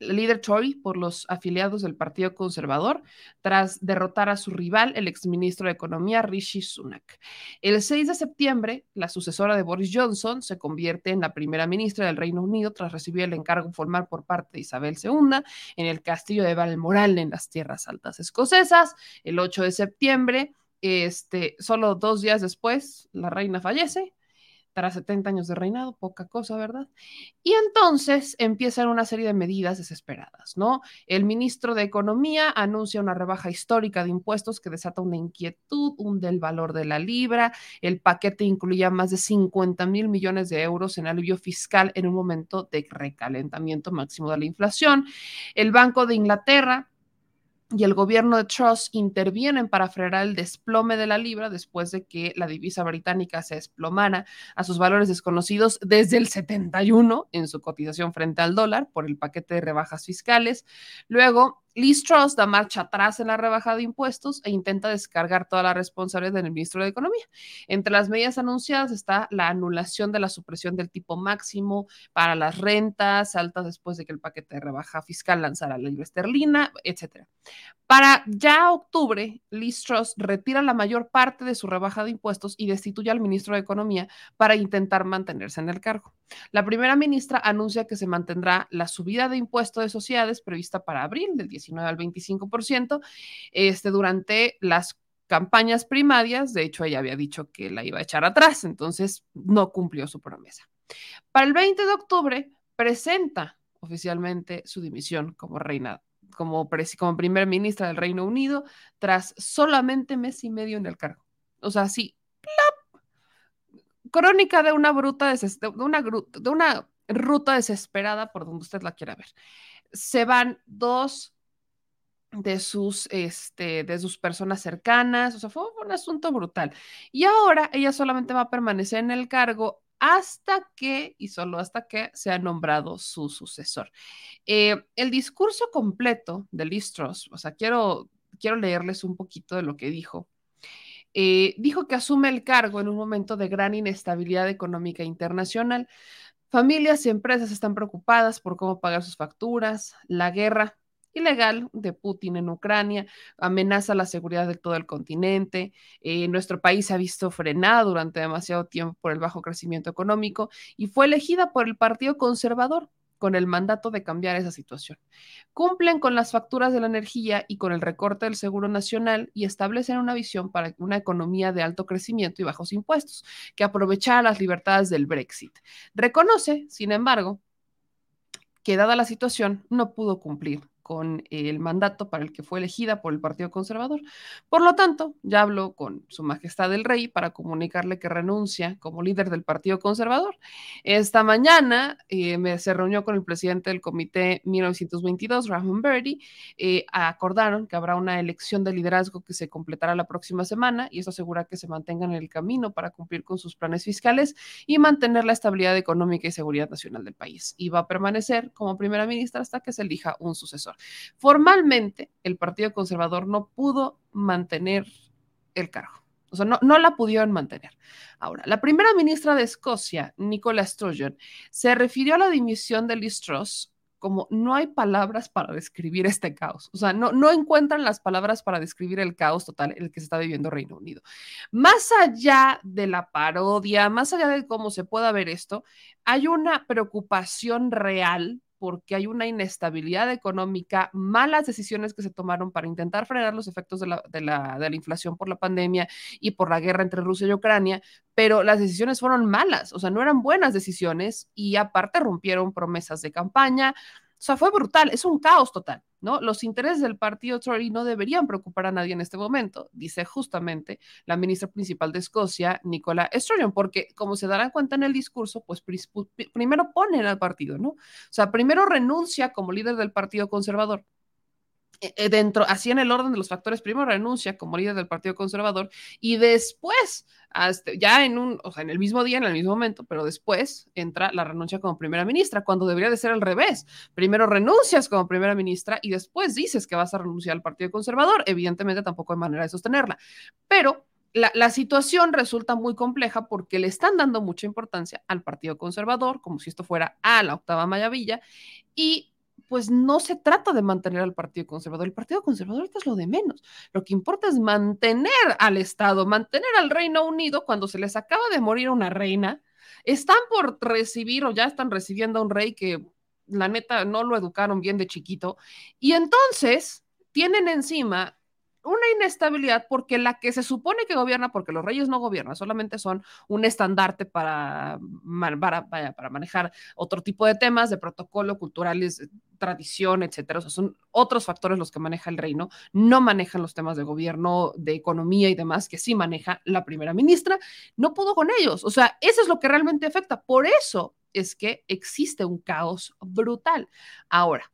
líder Tory por los afiliados del Partido Conservador tras derrotar a su rival, el exministro de Economía Rishi Sunak. El 6 de septiembre, la sucesora de Boris Johnson se convierte en la primera ministra del Reino Unido tras recibir el encargo formal por parte de Isabel II en el castillo de Balmoral en las tierras altas escocesas. El 8 de septiembre, este, solo dos días después, la reina fallece tras 70 años de reinado, poca cosa, ¿verdad? Y entonces empiezan una serie de medidas desesperadas, ¿no? El ministro de Economía anuncia una rebaja histórica de impuestos que desata una inquietud, un del valor de la libra. El paquete incluía más de 50 mil millones de euros en alivio fiscal en un momento de recalentamiento máximo de la inflación. El Banco de Inglaterra y el gobierno de Truss intervienen para frenar el desplome de la libra después de que la divisa británica se desplomara a sus valores desconocidos desde el 71 en su cotización frente al dólar por el paquete de rebajas fiscales. Luego, Liz Truss da marcha atrás en la rebaja de impuestos e intenta descargar toda la responsabilidad del ministro de Economía. Entre las medidas anunciadas está la anulación de la supresión del tipo máximo para las rentas altas después de que el paquete de rebaja fiscal lanzara la libra esterlina, etc. Para ya octubre, Liz Truss retira la mayor parte de su rebaja de impuestos y destituye al ministro de Economía para intentar mantenerse en el cargo. La primera ministra anuncia que se mantendrá la subida de impuestos de sociedades prevista para abril del 19 al 25% este, durante las campañas primarias. De hecho, ella había dicho que la iba a echar atrás, entonces no cumplió su promesa. Para el 20 de octubre presenta oficialmente su dimisión como reina como, como primer ministra del Reino Unido tras solamente mes y medio en el cargo. O sea, sí, crónica de una ruta desesperada por donde usted la quiera ver. Se van dos de sus, este, de sus personas cercanas, o sea, fue un asunto brutal. Y ahora ella solamente va a permanecer en el cargo hasta que, y solo hasta que, sea nombrado su sucesor. Eh, el discurso completo de Liz o sea, quiero, quiero leerles un poquito de lo que dijo. Eh, dijo que asume el cargo en un momento de gran inestabilidad económica internacional. Familias y empresas están preocupadas por cómo pagar sus facturas, la guerra ilegal de Putin en Ucrania, amenaza la seguridad de todo el continente. Eh, nuestro país se ha visto frenado durante demasiado tiempo por el bajo crecimiento económico y fue elegida por el Partido Conservador con el mandato de cambiar esa situación. Cumplen con las facturas de la energía y con el recorte del Seguro Nacional y establecen una visión para una economía de alto crecimiento y bajos impuestos, que aprovechara las libertades del Brexit. Reconoce, sin embargo, que dada la situación no pudo cumplir con el mandato para el que fue elegida por el Partido Conservador. Por lo tanto, ya habló con Su Majestad el Rey para comunicarle que renuncia como líder del Partido Conservador. Esta mañana eh, se reunió con el presidente del Comité 1922, Rahman Birdie, eh, acordaron que habrá una elección de liderazgo que se completará la próxima semana y eso asegura que se mantengan en el camino para cumplir con sus planes fiscales y mantener la estabilidad económica y seguridad nacional del país. Y va a permanecer como primera ministra hasta que se elija un sucesor. Formalmente, el Partido Conservador no pudo mantener el cargo. O sea, no, la pudieron mantener. Ahora, la primera ministra de Escocia, Nicola Sturgeon, se refirió a la dimisión de Liz Truss como no hay palabras para describir este caos. O sea, no, no encuentran las palabras para describir el caos total en el que se está viviendo Reino Unido. Más allá de la parodia, más allá de cómo se pueda ver esto, hay una preocupación real porque hay una inestabilidad económica, malas decisiones que se tomaron para intentar frenar los efectos de la, de, la, de la, inflación por la pandemia y por la guerra entre Rusia y Ucrania, pero las decisiones fueron malas, o sea, no eran buenas decisiones y aparte rompieron promesas de campaña, o sea, fue brutal, es un caos total, ¿no? Los intereses del partido Tory no deberían preocupar a nadie en este momento, dice justamente la ministra principal de Escocia, Nicola Sturgeon, porque como se darán cuenta en el discurso, pues primero ponen al partido, ¿no? O sea, primero renuncia como líder del Partido Conservador dentro, así en el orden de los factores, primero renuncia como líder del Partido Conservador y después, hasta, ya en un, o sea, en el mismo día, en el mismo momento, pero después entra la renuncia como primera ministra, cuando debería de ser al revés. Primero renuncias como primera ministra y después dices que vas a renunciar al Partido Conservador. Evidentemente tampoco hay manera de sostenerla, pero la, situación resulta muy compleja porque le están dando mucha importancia al Partido Conservador, como si esto fuera a la octava maravilla, y pues no se trata de mantener al Partido Conservador. El Partido Conservador es lo de menos. Lo que importa es mantener al Estado, mantener al Reino Unido cuando se les acaba de morir una reina. Están por recibir o ya están recibiendo a un rey que la neta no lo educaron bien de chiquito. Y entonces tienen encima una inestabilidad porque la que se supone que gobierna, porque los reyes no gobiernan, solamente son un estandarte para, para, para manejar otro tipo de temas de protocolo culturales, tradición, etcétera. O sea, son otros factores los que maneja el reino, no manejan los temas de gobierno, de economía y demás, que sí maneja la primera ministra. No pudo con ellos. O sea, eso es lo que realmente afecta. Por eso es que existe un caos brutal. Ahora,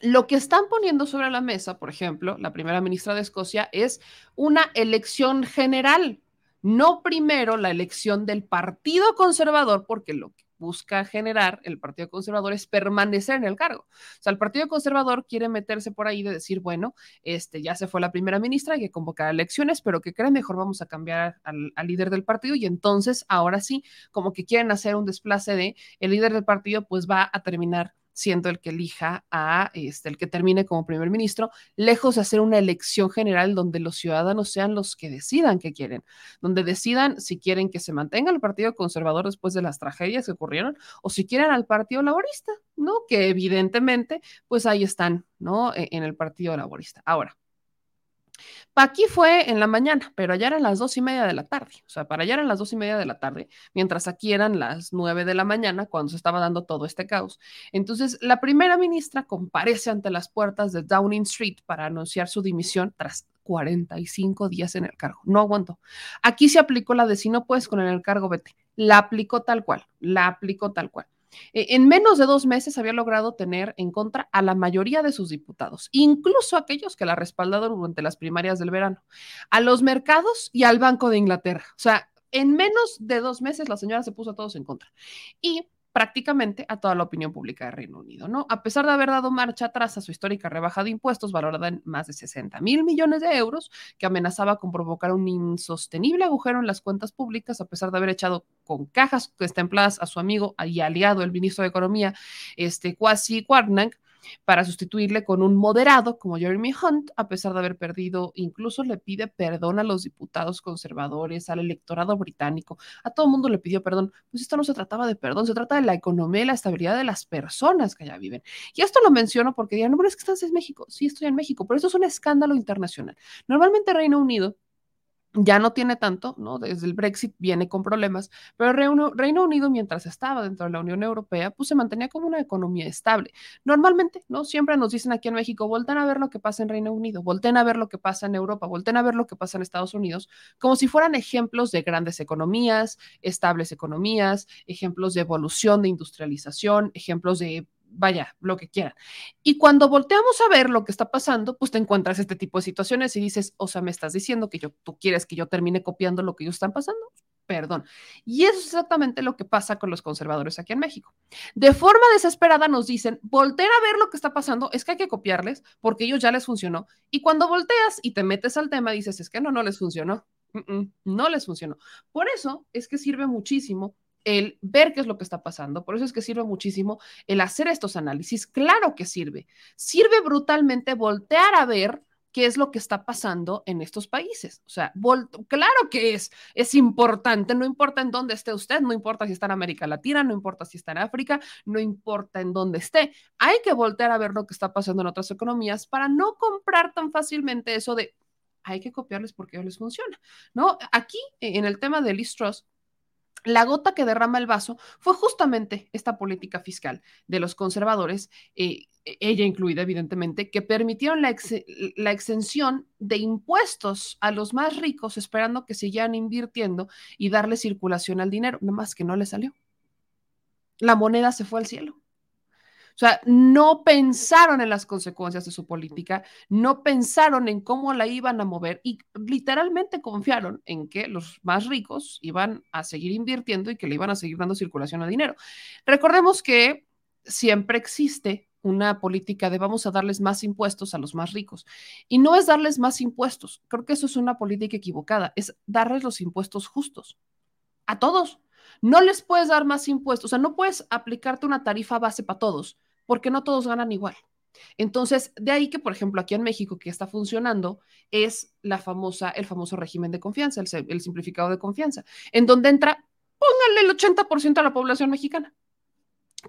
lo que están poniendo sobre la mesa, por ejemplo, la primera ministra de Escocia, es una elección general, no primero la elección del Partido Conservador, porque lo que busca generar el Partido Conservador es permanecer en el cargo. O sea, el Partido Conservador quiere meterse por ahí de decir, bueno, este ya se fue la primera ministra, hay que convocar elecciones, pero que creen mejor vamos a cambiar al, al, líder del partido y entonces ahora sí, como que quieren hacer un desplace de el líder del partido pues va a terminar siendo el que elija a este, el que termine como primer ministro, lejos de hacer una elección general donde los ciudadanos sean los que decidan qué quieren, donde decidan si quieren que se mantenga el Partido Conservador después de las tragedias que ocurrieron o si quieren al Partido Laborista, ¿no? Que evidentemente, pues ahí están, ¿no? E, en el Partido Laborista. Ahora, Aquí fue en la mañana, pero allá eran las dos y media de la tarde. O sea, para allá eran las dos y media de la tarde, mientras aquí eran las nueve de la mañana cuando se estaba dando todo este caos. Entonces, la primera ministra comparece ante las puertas de Downing Street para anunciar su dimisión tras 45 días en el cargo. No aguantó. Aquí se aplicó la de si no puedes con el cargo, vete. La aplicó tal cual, la aplicó tal cual. E, en menos de dos meses había logrado tener en contra a la mayoría de sus diputados, incluso aquellos que la respaldaron durante las primarias del verano, a los mercados y al Banco de Inglaterra. O sea, en menos de dos meses la señora se puso a todos en contra. Y prácticamente a toda la opinión pública de Reino Unido, ¿no? A pesar de haber dado marcha atrás a su histórica rebaja de impuestos valorada en más de 60 mil millones de euros, que amenazaba con provocar un insostenible agujero en las cuentas públicas, a pesar de haber echado con cajas templadas a su amigo y aliado, el ministro de Economía, este, Kwasi Kwarteng, para sustituirle con un moderado como Jeremy Hunt, a pesar de haber perdido, incluso le pide perdón a los diputados conservadores, al electorado británico, a todo el mundo le pidió perdón. Pues esto no se trataba de perdón, se trata de la economía y la estabilidad de las personas que allá viven. Y esto lo menciono porque dirán, no, pero es que estás en México. Sí, estoy en México, pero esto es un escándalo internacional. Normalmente Reino Unido ya no tiene tanto, ¿no? Desde el Brexit viene con problemas, pero Reino, Reino, Unido, mientras estaba dentro de la Unión Europea, pues se mantenía como una economía estable. Normalmente, ¿no? Siempre nos dicen aquí en México, volten a ver lo que pasa en Reino Unido, volten a ver lo que pasa en Europa, volten a ver lo que pasa en Estados Unidos, como si fueran ejemplos de grandes economías, estables economías, ejemplos de evolución, de industrialización, ejemplos de vaya, lo que quieran. Y cuando volteamos a ver lo que está pasando, pues te encuentras este tipo de situaciones y dices, o sea, me estás diciendo que yo, tú quieres que yo termine copiando lo que ellos están pasando. Perdón. Y eso es exactamente lo que pasa con los conservadores aquí en México. De forma desesperada nos dicen, voltea a ver lo que está pasando, es que hay que copiarles porque ellos ya les funcionó. Y cuando volteas y te metes al tema, dices, es que no, no les funcionó no les funcionó. Por eso es que sirve muchísimo el ver qué es lo que está pasando. Por eso es que sirve muchísimo el hacer estos análisis. Claro que sirve. Sirve brutalmente voltear a ver qué es lo que está pasando en estos países. O sea, claro que es, es importante, no importa en dónde esté usted, no importa si está en América Latina, no importa si está en África, no importa en dónde esté. Hay que voltear a ver lo que está pasando en otras economías para no comprar tan fácilmente eso de hay que copiarles porque les funciona, ¿no? Aquí, en el tema de Liz la gota que derrama el vaso fue justamente esta política fiscal de los conservadores, eh, ella incluida evidentemente, que permitieron la, la, exención de impuestos a los más ricos esperando que siguieran invirtiendo y darle circulación al dinero, nada más que no le salió. La moneda se fue al cielo. O sea, no pensaron en las consecuencias de su política, no pensaron en cómo la iban a mover y literalmente confiaron en que los más ricos iban a seguir invirtiendo y que le iban a seguir dando circulación al dinero. Recordemos que siempre existe una política de vamos a darles más impuestos a los más ricos. Y no es darles más impuestos, creo que eso es una política equivocada, es darles los impuestos justos a todos. No les puedes dar más impuestos, o sea, no puedes aplicarte una tarifa base para todos, porque no todos ganan igual. Entonces, de ahí que, por ejemplo, aquí en México que está funcionando es la famosa, el famoso régimen de confianza, el, simplificado de confianza, en donde entra, pónganle el 80% a la población mexicana.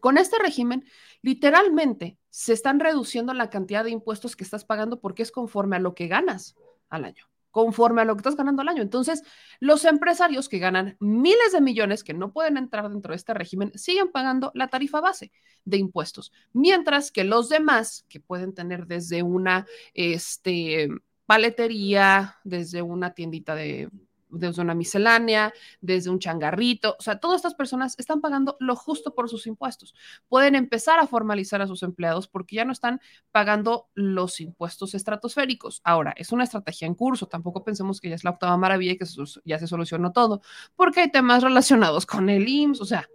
Con este régimen, literalmente se están reduciendo la cantidad de impuestos que estás pagando porque es conforme a lo que ganas al año conforme a lo que estás ganando al año. Entonces, los empresarios que ganan miles de millones que no pueden entrar dentro de este régimen siguen pagando la tarifa base de impuestos, mientras que los demás que pueden tener desde una este, paletería, desde una tiendita de desde una miscelánea, desde un changarrito, o sea, todas estas personas están pagando lo justo por sus impuestos. Pueden empezar a formalizar a sus empleados porque ya no están pagando los impuestos estratosféricos. Ahora, es una estrategia en curso, tampoco pensemos que ya es la octava maravilla y que ya se solucionó todo, porque hay temas relacionados con el IMSS, o sea,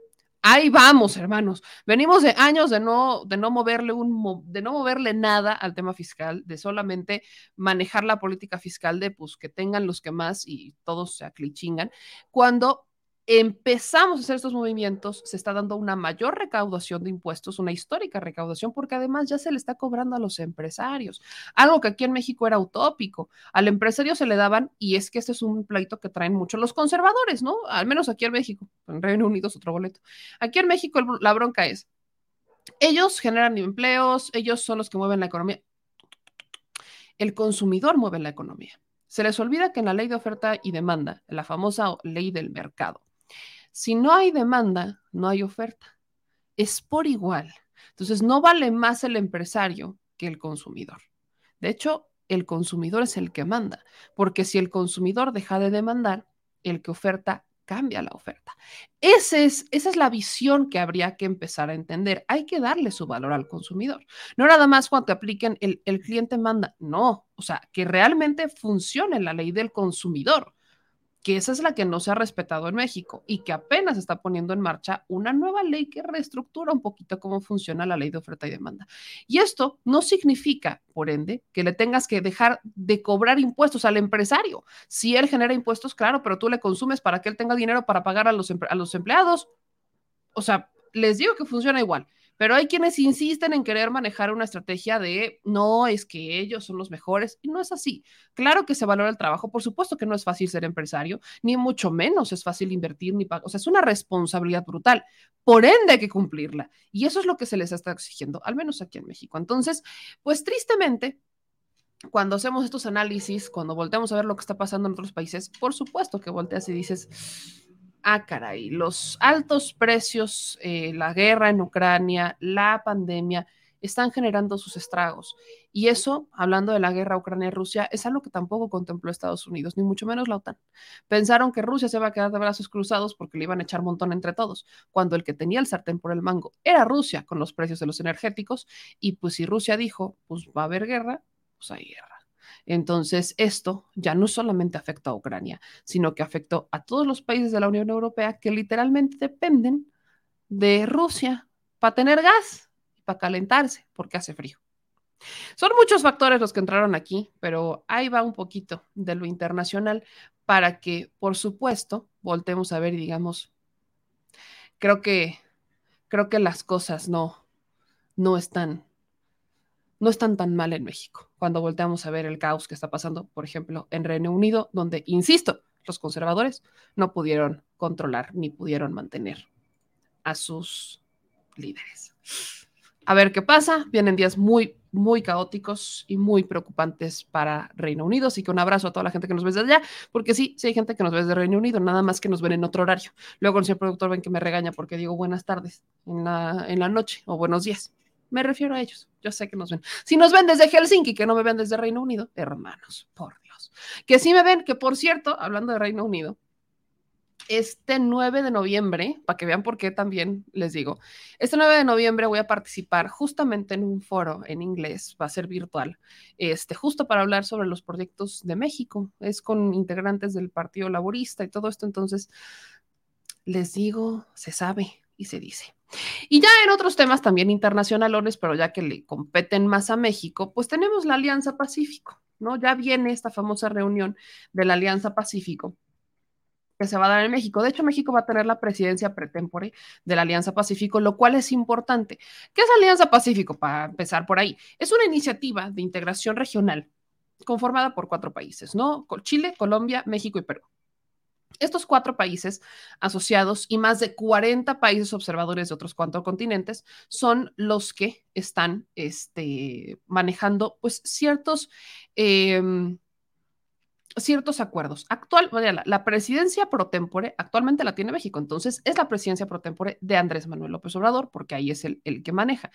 Ahí vamos, hermanos. Venimos de años de no, de no moverle un, de no moverle nada al tema fiscal, de solamente manejar la política fiscal de pues que tengan los que más y todos se aclichingan, cuando empezamos a hacer estos movimientos, se está dando una mayor recaudación de impuestos, una histórica recaudación, porque además ya se le está cobrando a los empresarios, algo que aquí en México era utópico. Al empresario se le daban, y es que este es un pleito que traen mucho los conservadores, ¿no? Al menos aquí en México, en Reino Unido es otro boleto. Aquí en México la bronca es, ellos generan empleos, ellos son los que mueven la economía. El consumidor mueve la economía. Se les olvida que en la ley de oferta y demanda, la famosa ley del mercado, si no hay demanda, no hay oferta. Es por igual. Entonces, no vale más el empresario que el consumidor. De hecho, el consumidor es el que manda, porque si el consumidor deja de demandar, el que oferta cambia la oferta. Ese es, esa es la visión que habría que empezar a entender. Hay que darle su valor al consumidor. No nada más cuando te apliquen el, el cliente manda, no, o sea, que realmente funcione la ley del consumidor que esa es la que no se ha respetado en México y que apenas está poniendo en marcha una nueva ley que reestructura un poquito cómo funciona la ley de oferta y demanda. Y esto no significa, por ende, que le tengas que dejar de cobrar impuestos al empresario. Si él genera impuestos, claro, pero tú le consumes para que él tenga dinero para pagar a los, a los empleados. O sea, les digo que funciona igual. Pero hay quienes insisten en querer manejar una estrategia de no, es que ellos son los mejores. Y no es así. Claro que se valora el trabajo. Por supuesto que no es fácil ser empresario, ni mucho menos es fácil invertir, ni pagar. O sea, es una responsabilidad brutal. Por ende, hay que cumplirla. Y eso es lo que se les está exigiendo, al menos aquí en México. Entonces, pues tristemente, cuando hacemos estos análisis, cuando volteamos a ver lo que está pasando en otros países, por supuesto que volteas y dices, ah, caray, los altos precios, eh, la guerra en Ucrania, la pandemia, están generando sus estragos. Y eso, hablando de la guerra Ucrania-Rusia, es algo que tampoco contempló Estados Unidos, ni mucho menos la OTAN. Pensaron que Rusia se iba a quedar de brazos cruzados porque le iban a echar montón entre todos, cuando el que tenía el sartén por el mango era Rusia con los precios de los energéticos. Y pues si Rusia dijo, pues va a haber guerra, pues hay guerra. Entonces, esto ya no solamente afecta a Ucrania, sino que afectó a todos los países de la Unión Europea que literalmente dependen de Rusia para tener gas y para calentarse porque hace frío. Son muchos factores los que entraron aquí, pero ahí va un poquito de lo internacional para que, por supuesto, voltemos a ver y digamos, creo que, creo que las cosas no, no están, no están tan mal en México. Cuando volteamos a ver el caos que está pasando, por ejemplo, en Reino Unido, donde, insisto, los conservadores no pudieron controlar ni pudieron mantener a sus líderes. A ver qué pasa. Vienen días muy, muy caóticos y muy preocupantes para Reino Unido. Así que un abrazo a toda la gente que nos ve desde allá, porque sí, sí hay gente que nos ve desde Reino Unido, nada más que nos ven en otro horario. Luego el productor ven que me regaña porque digo buenas tardes en la, en la noche o buenos días. Me refiero a ellos. Yo sé que nos ven. Si nos ven desde Helsinki, que no me ven desde Reino Unido, hermanos, por Dios. Que sí me ven, que por cierto, hablando de Reino Unido, este 9 de noviembre, para que vean por qué también les digo, este 9 de noviembre voy a participar justamente en un foro en inglés, va a ser virtual, este, justo para hablar sobre los proyectos de México. Es con integrantes del Partido Laborista y todo esto, entonces les digo, se sabe y se dice. Y ya en otros temas también internacionales, pero ya que le competen más a México, pues tenemos la Alianza Pacífico, ¿no? Ya viene esta famosa reunión de la Alianza Pacífico que se va a dar en México. De hecho, México va a tener la presidencia pretémpore de la Alianza Pacífico, lo cual es importante. ¿Qué es Alianza Pacífico? Para empezar por ahí. Es una iniciativa de integración regional conformada por cuatro países, ¿no? Chile, Colombia, México y Perú. Estos cuatro países asociados y más de 40 países observadores de otros cuatro continentes son los que están este, manejando pues ciertos... Eh, ciertos acuerdos. Actual, la, la, presidencia pro tempore actualmente la tiene México, entonces es la presidencia pro tempore de Andrés Manuel López Obrador, porque ahí es el, el que maneja.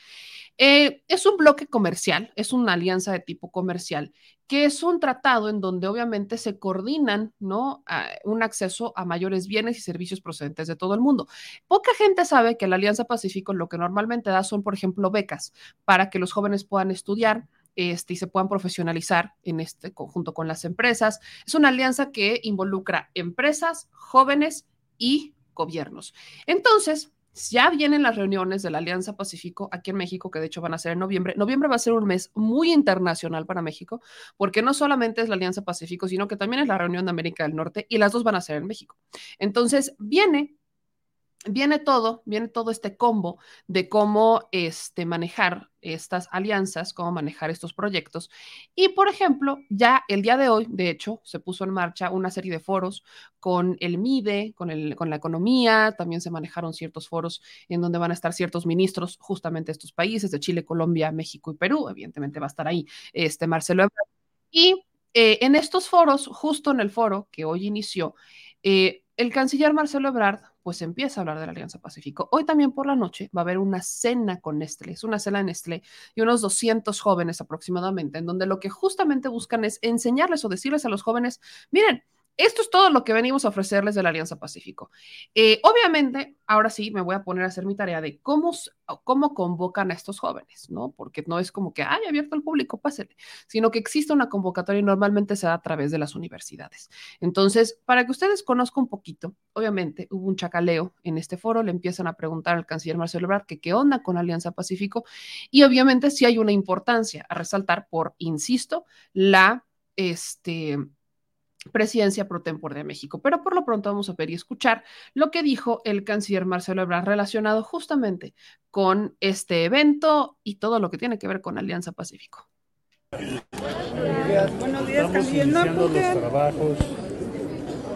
Eh, es un bloque comercial, es una alianza de tipo comercial, que es un tratado en donde obviamente se coordinan, ¿no? un acceso a mayores bienes y servicios procedentes de todo el mundo. Poca gente sabe que la Alianza Pacífico lo que normalmente da son, por ejemplo, becas para que los jóvenes puedan estudiar este, y se puedan profesionalizar en este conjunto con las empresas. Es una alianza que involucra empresas, jóvenes y gobiernos. Entonces, ya vienen las reuniones de la Alianza Pacífico aquí en México, que de hecho van a ser en noviembre. Noviembre va a ser un mes muy internacional para México, porque no solamente es la Alianza Pacífico, sino que también es la reunión de América del Norte y las dos van a ser en México. Entonces, viene viene todo, viene todo este combo de cómo este, manejar estas alianzas, cómo manejar estos proyectos. Y, por ejemplo, ya el día de hoy, de hecho, se puso en marcha una serie de foros con el MIDE, con, el, con la economía, también se manejaron ciertos foros en donde van a estar ciertos ministros justamente de estos países, de Chile, Colombia, México y Perú. Evidentemente va a estar ahí este Marcelo. Y eh, en estos foros, justo en el foro que hoy inició, eh, el canciller Marcelo Ebrard pues empieza a hablar de la Alianza Pacífico. Hoy también por la noche va a haber una cena con Nestlé, es una cena en Nestlé y unos 200 jóvenes aproximadamente, en donde lo que justamente buscan es enseñarles o decirles a los jóvenes, miren, esto es todo lo que venimos a ofrecerles de la Alianza Pacífico. Eh, obviamente, ahora sí me voy a poner a hacer mi tarea de cómo, cómo convocan a estos jóvenes, ¿no? Porque no es como que, ay, abierto al público, pásele, sino que existe una convocatoria y normalmente se da a través de las universidades. Entonces, para que ustedes conozcan un poquito, obviamente hubo un chacaleo en este foro, le empiezan a preguntar al canciller Marcelo Ebrard que qué onda con Alianza Pacífico y obviamente sí hay una importancia a resaltar por, insisto, la, este, presidencia pro tempore de México. Pero por lo pronto vamos a ver y escuchar lo que dijo el canciller Marcelo Ebrard relacionado justamente con este evento y todo lo que tiene que ver con Alianza Pacífico. Buenos días, Estamos iniciando los trabajos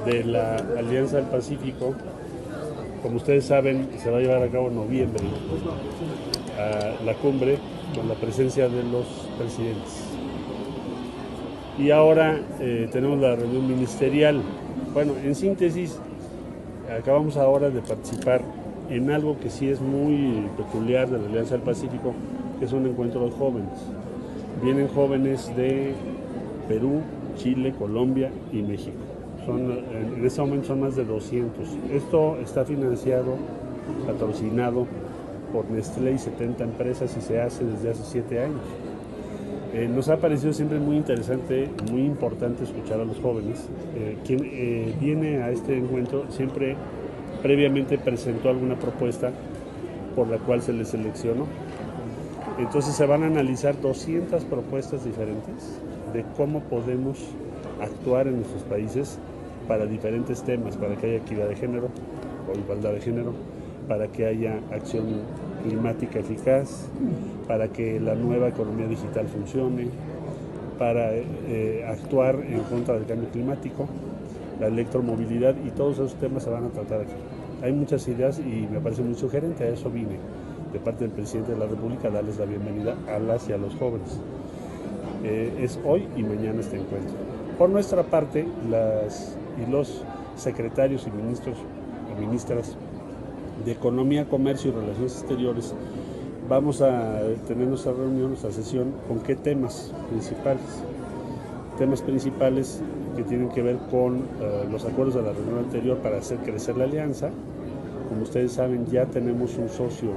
de la Alianza del Pacífico. Como ustedes saben, se va a llevar a cabo en noviembre a la cumbre con la presencia de los presidentes y ahora eh, tenemos la reunión ministerial. Bueno, en síntesis, acabamos ahora de participar en algo que sí es muy peculiar de la Alianza del Pacífico, que es un encuentro de jóvenes. Vienen jóvenes de Perú, Chile, Colombia y México. En este momento son más de 200. Esto está financiado, patrocinado por Nestlé y 70 empresas y se hace desde hace 7 años. Eh, nos ha parecido siempre muy interesante, muy importante escuchar a los jóvenes. Eh, quien eh, viene a este encuentro siempre previamente presentó alguna propuesta por la cual se le seleccionó. Entonces se van a analizar 200 propuestas diferentes de cómo podemos actuar en nuestros países para diferentes temas, para que haya equidad de género o igualdad de género, para que haya acción climática eficaz, para que la nueva economía digital funcione, para eh, actuar en contra del cambio climático, la electromovilidad y todos esos temas se van a tratar aquí. Hay muchas ideas y me parece muy sugerente, a eso vine de parte del presidente de la República, darles la bienvenida a las y a los jóvenes. Eh, es hoy y mañana este encuentro. Por nuestra parte, las y los secretarios y ministros y ministras de Economía, Comercio y Relaciones Exteriores vamos a tener nuestra reunión, nuestra sesión, con qué temas principales. Temas principales que tienen que ver con uh, los acuerdos de la reunión anterior para hacer crecer la alianza. Como ustedes saben, ya tenemos un socio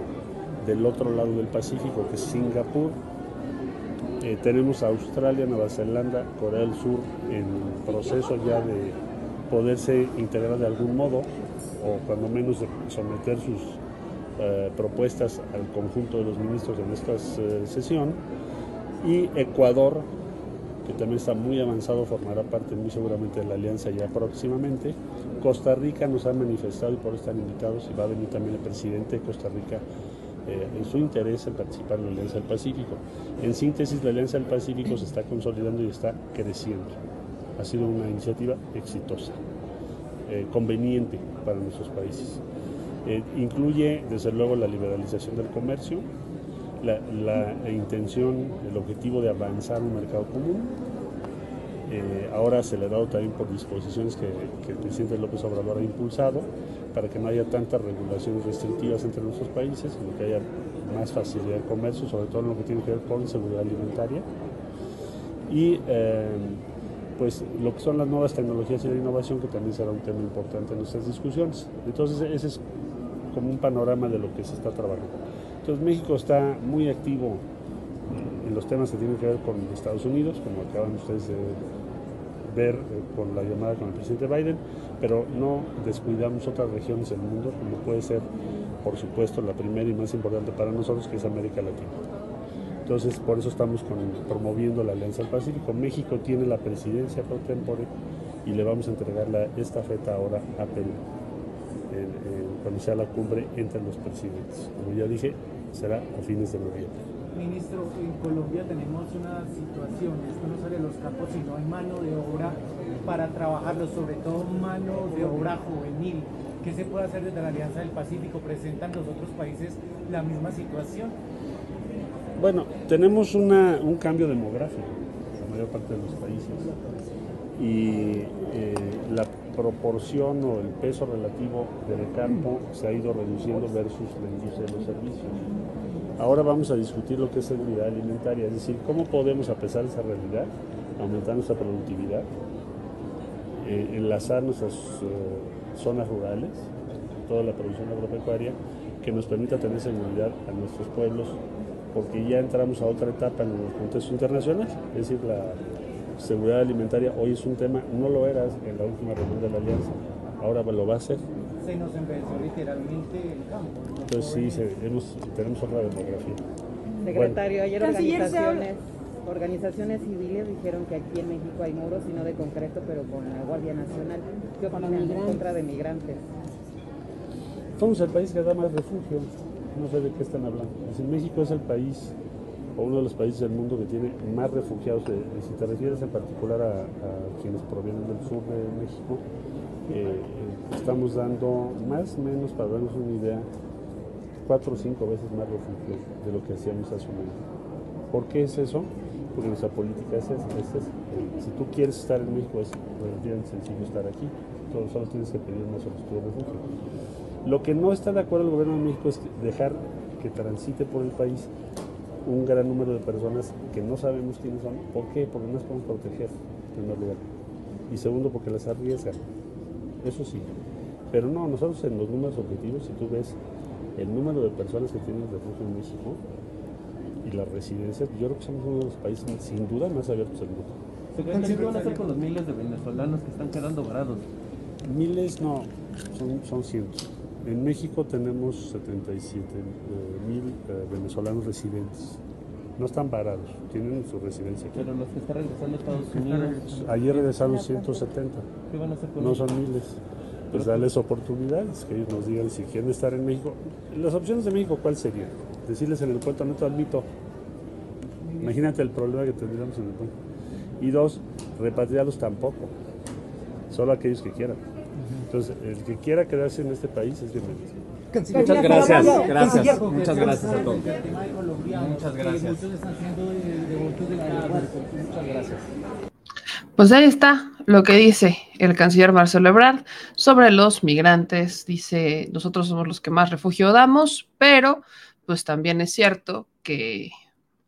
del otro lado del Pacífico, que es Singapur. Eh, tenemos a Australia, Nueva Zelanda, Corea del Sur en proceso ya de poderse integrar de algún modo, o cuando menos de someter sus eh, propuestas al conjunto de los ministros en esta eh, sesión. Y Ecuador, que también está muy avanzado, formará parte muy seguramente de la alianza ya próximamente. Costa Rica nos ha manifestado y por eso están invitados y va a venir también el presidente de Costa Rica eh, en su interés en participar en la Alianza del Pacífico. En síntesis, la Alianza del Pacífico se está consolidando y está creciendo. Ha sido una iniciativa exitosa, eh, conveniente para nuestros países. Eh, incluye, desde luego, la liberalización del comercio, la, la intención, el objetivo de avanzar un mercado común, eh, ahora acelerado también por disposiciones que, el presidente López Obrador ha impulsado para que no haya tantas regulaciones restrictivas entre nuestros países, sino que haya más facilidad de comercio, sobre todo en lo que tiene que ver con seguridad alimentaria. Y eh, pues lo que son las nuevas tecnologías y la innovación, que también será un tema importante en nuestras discusiones. Entonces ese es como un panorama de lo que se está trabajando. Entonces México está muy activo en los temas que tienen que ver con Estados Unidos, como acaban ustedes de ver eh, con la llamada con el presidente Biden, pero no descuidamos otras regiones del mundo, como puede ser, por supuesto, la primera y más importante para nosotros, que es América Latina. Entonces, por eso estamos promoviendo la Alianza del Pacífico. México tiene la presidencia pro tempore y le vamos a entregar la estafeta ahora a Perú, cuando sea la cumbre entre los presidentes. Como ya dije, será a fines de noviembre. Ministro, en Colombia tenemos una situación, esto no sale los campos, sino hay mano de obra para trabajarlo, sobre todo mano de obra juvenil. ¿Qué se puede hacer desde la Alianza del Pacífico? ¿Presentan los otros países la misma situación? Bueno, tenemos una, un cambio demográfico en la mayor parte de los países y eh, la proporción o el peso relativo del campo se ha ido reduciendo versus la industria de los servicios. Ahora vamos a discutir lo que es seguridad alimentaria, es decir, cómo podemos, a pesar de esa realidad, aumentar nuestra productividad, eh, enlazar nuestras eh, zonas rurales, toda la producción agropecuaria, que nos permita tener seguridad a nuestros pueblos, porque ya entramos a otra etapa en el contexto internacional, es decir, la seguridad alimentaria hoy es un tema, no lo era en la última reunión de la Alianza, ahora lo va a ser se nos empezó literalmente el campo. ¿no? Entonces sí, se, hemos, tenemos otra demografía. Secretario, bueno. ayer organizaciones, organizaciones civiles dijeron que aquí en México hay muros y no de concreto, pero con la Guardia Nacional. ¿Qué opinan en contra de migrantes? Somos el país que da más refugio. No sé de qué están hablando. Es México es el país o uno de los países del mundo que tiene más refugiados. De, si te refieres en particular a, quienes provienen del sur de México, eh, estamos dando más o menos, para darnos una idea, cuatro o cinco veces más refugio de lo que hacíamos hace un año. ¿Por qué es eso? Porque nuestra política es esa. Es esa. Si tú quieres estar en México es relativamente sencillo estar aquí. Solo tienes que pedir una solicitud de refugio. Lo que no está de acuerdo el gobierno de México es dejar que transite por el país un gran número de personas que no sabemos quiénes son. ¿Por qué? Porque no las podemos proteger, en primer lugar. Y segundo, porque las arriesgan eso sí. Pero no, nosotros en los números objetivos, si tú ves el número de personas que tienen refugio en México y las residencias, yo creo que somos uno de los países sin duda más abiertos del mundo. Secretario, ¿qué van a hacer con los miles de venezolanos que están quedando varados? Miles no, son, son cientos. En México tenemos 77 eh, mil eh, venezolanos residentes no están parados, tienen su residencia aquí. Pero los que están regresando a Estados Unidos. Ayer regresaron 170. ¿Qué van a hacer con No son miles. Pues darles oportunidades, que ellos nos digan si quieren estar en México. Las opciones de México, ¿cuál sería? Decirles en el puerto, no te admito. Imagínate el problema que tendríamos en el puerto. Y dos, repatriarlos tampoco. Solo aquellos que quieran. Entonces, el que quiera quedarse en este país es bienvenido. Muchas gracias, gracias, muchas gracias a todos. Muchas gracias. Muchas gracias. Pues ahí está lo que dice el canciller Marcelo Ebrard sobre los migrantes. Dice, nosotros somos los que más refugio damos, pero pues también es cierto que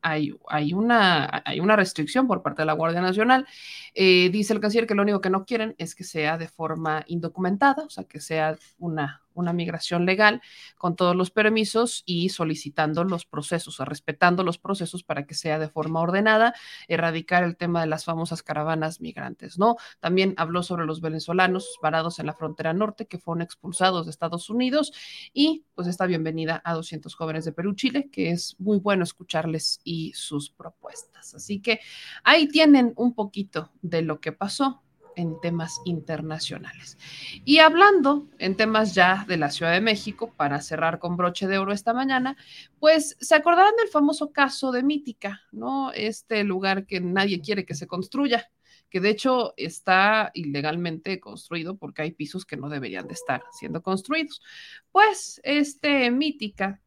hay, una, hay una restricción por parte de la Guardia Nacional. Eh, dice el canciller que lo único que no quieren es que sea de forma indocumentada, o sea, que sea una, una migración legal con todos los permisos y solicitando los procesos, o respetando los procesos para que sea de forma ordenada, erradicar el tema de las famosas caravanas migrantes, ¿no? También habló sobre los venezolanos varados en la frontera norte que fueron expulsados de Estados Unidos y pues esta bienvenida a 200 jóvenes de Perú, Chile, que es muy bueno escucharles y sus propuestas. Así que ahí tienen un poquito de lo que pasó en temas internacionales. Y hablando en temas ya de la Ciudad de México, para cerrar con broche de oro esta mañana, pues se acordarán del famoso caso de Mítica, ¿no? Este lugar que nadie quiere que se construya, que de hecho está ilegalmente construido porque hay pisos que no deberían de estar siendo construidos. Pues este Mítica,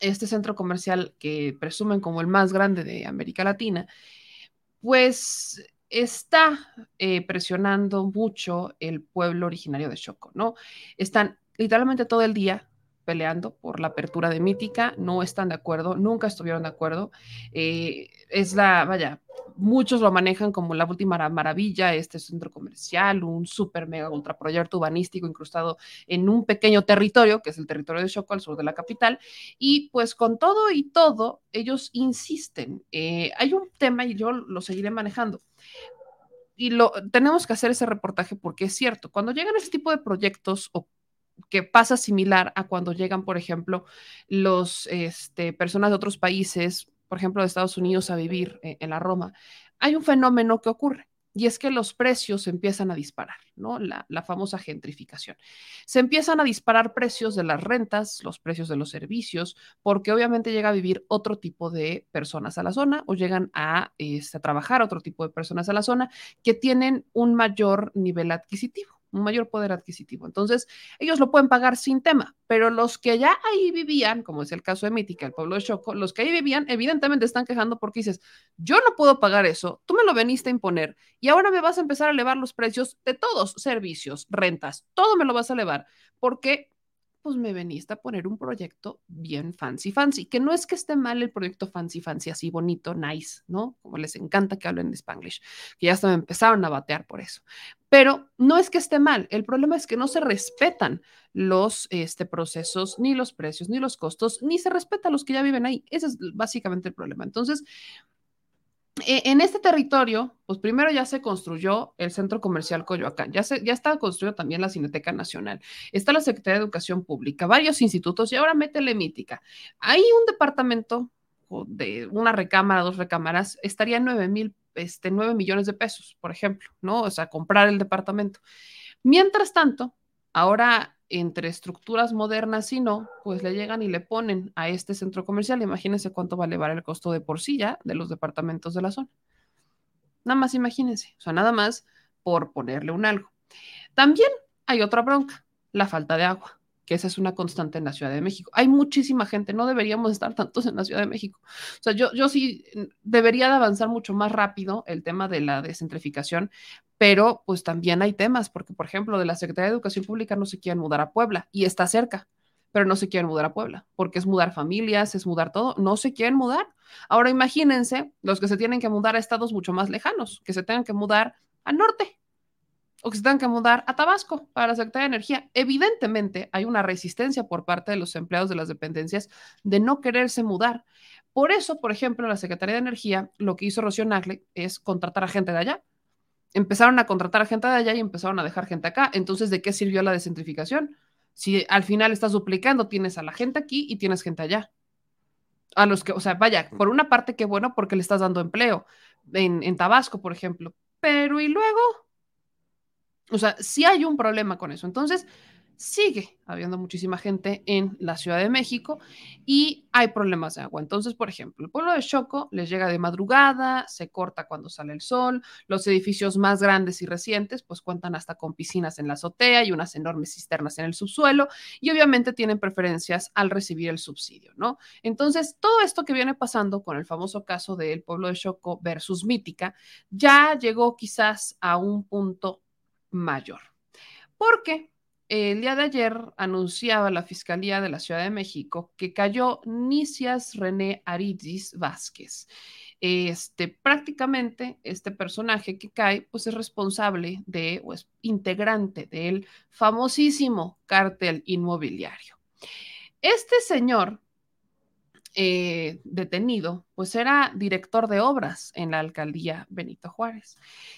este centro comercial que presumen como el más grande de América Latina, pues está eh, presionando mucho el pueblo originario de Choco, ¿no? Están literalmente todo el día peleando por la apertura de Mítica, no están de acuerdo, nunca estuvieron de acuerdo. Eh, es la, vaya, muchos lo manejan como la última maravilla, este centro comercial, un super mega ultra proyecto urbanístico incrustado en un pequeño territorio, que es el territorio de Choco, al sur de la capital, y pues con todo y todo, ellos insisten. Eh, hay un tema y yo lo seguiré manejando y lo tenemos que hacer ese reportaje porque es cierto, cuando llegan ese tipo de proyectos o que pasa similar a cuando llegan, por ejemplo, los este, personas de otros países, por ejemplo, de Estados Unidos a vivir en, en la Roma, hay un fenómeno que ocurre. Y es que los precios empiezan a disparar, ¿no? La, famosa gentrificación. Se empiezan a disparar precios de las rentas, los precios de los servicios, porque obviamente llega a vivir otro tipo de personas a la zona o llegan a, este, a trabajar otro tipo de personas a la zona que tienen un mayor nivel adquisitivo un mayor poder adquisitivo. Entonces, ellos lo pueden pagar sin tema, pero los que ya ahí vivían, como es el caso de Mítica, el pueblo de Choco, los que ahí vivían, evidentemente están quejando porque dices, yo no puedo pagar eso, tú me lo veniste a imponer y ahora me vas a empezar a elevar los precios de todos, servicios, rentas, todo me lo vas a elevar, porque pues me veniste a poner un proyecto bien fancy, fancy, que no es que esté mal el proyecto fancy, fancy, así bonito, nice, ¿no? Como les encanta que hablen de Spanglish, que ya hasta me empezaron a batear por eso. Pero no es que esté mal, el problema es que no se respetan los este, procesos, ni los precios, ni los costos, ni se respeta a los que ya viven ahí. Ese es básicamente el problema. Entonces, en este territorio, pues primero ya se construyó el centro comercial Coyoacán, ya, se, ya está construido también la Cineteca Nacional, está la Secretaría de Educación Pública, varios institutos y ahora métele mítica. Hay un departamento de una recámara, dos recámaras, estaría en 9 mil, este, 9 millones de pesos, por ejemplo, ¿no? O sea, comprar el departamento. Mientras tanto, ahora entre estructuras modernas y no, pues le llegan y le ponen a este centro comercial. Imagínense cuánto va a elevar el costo de por sí ya de los departamentos de la zona. Nada más imagínense, o sea, nada más por ponerle un algo. También hay otra bronca, la falta de agua, que esa es una constante en la Ciudad de México. Hay muchísima gente, no deberíamos estar tantos en la Ciudad de México. O sea, yo, yo sí debería de avanzar mucho más rápido el tema de la descentrificación, pero pues también hay temas, porque por ejemplo, de la Secretaría de Educación Pública no se quieren mudar a Puebla y está cerca, pero no se quieren mudar a Puebla, porque es mudar familias, es mudar todo, no se quieren mudar. Ahora imagínense los que se tienen que mudar a estados mucho más lejanos, que se tengan que mudar al norte o que se tengan que mudar a Tabasco para la Secretaría de Energía. Evidentemente hay una resistencia por parte de los empleados de las dependencias de no quererse mudar. Por eso, por ejemplo, la Secretaría de Energía lo que hizo Rocío Nagle es contratar a gente de allá empezaron a contratar a gente de allá y empezaron a dejar gente acá. Entonces, ¿de qué sirvió la descentrificación? Si al final estás duplicando, tienes a la gente aquí y tienes gente allá. a los que, o sea, vaya, por una parte qué bueno porque le estás dando empleo en, en Tabasco, por ejemplo, pero y luego, o sea, sí hay un problema con eso. Entonces, sigue habiendo muchísima gente en la Ciudad de México y hay problemas de agua. Entonces, por ejemplo, el pueblo de Choco les llega de madrugada, se corta cuando sale el sol, los edificios más grandes y recientes pues cuentan hasta con piscinas en la azotea y unas enormes cisternas en el subsuelo y obviamente tienen preferencias al recibir el subsidio, ¿no? Entonces, todo esto que viene pasando con el famoso caso del pueblo de Choco versus Mítica ya llegó quizás a un punto mayor. ¿Por qué? el día de ayer anunciaba la Fiscalía de la Ciudad de México que cayó Nicias René Aridis Vázquez. Este, prácticamente este personaje que cae, pues es responsable de, o es integrante del famosísimo cártel inmobiliario. Este señor eh, detenido, pues era director de obras en la alcaldía Benito Juárez.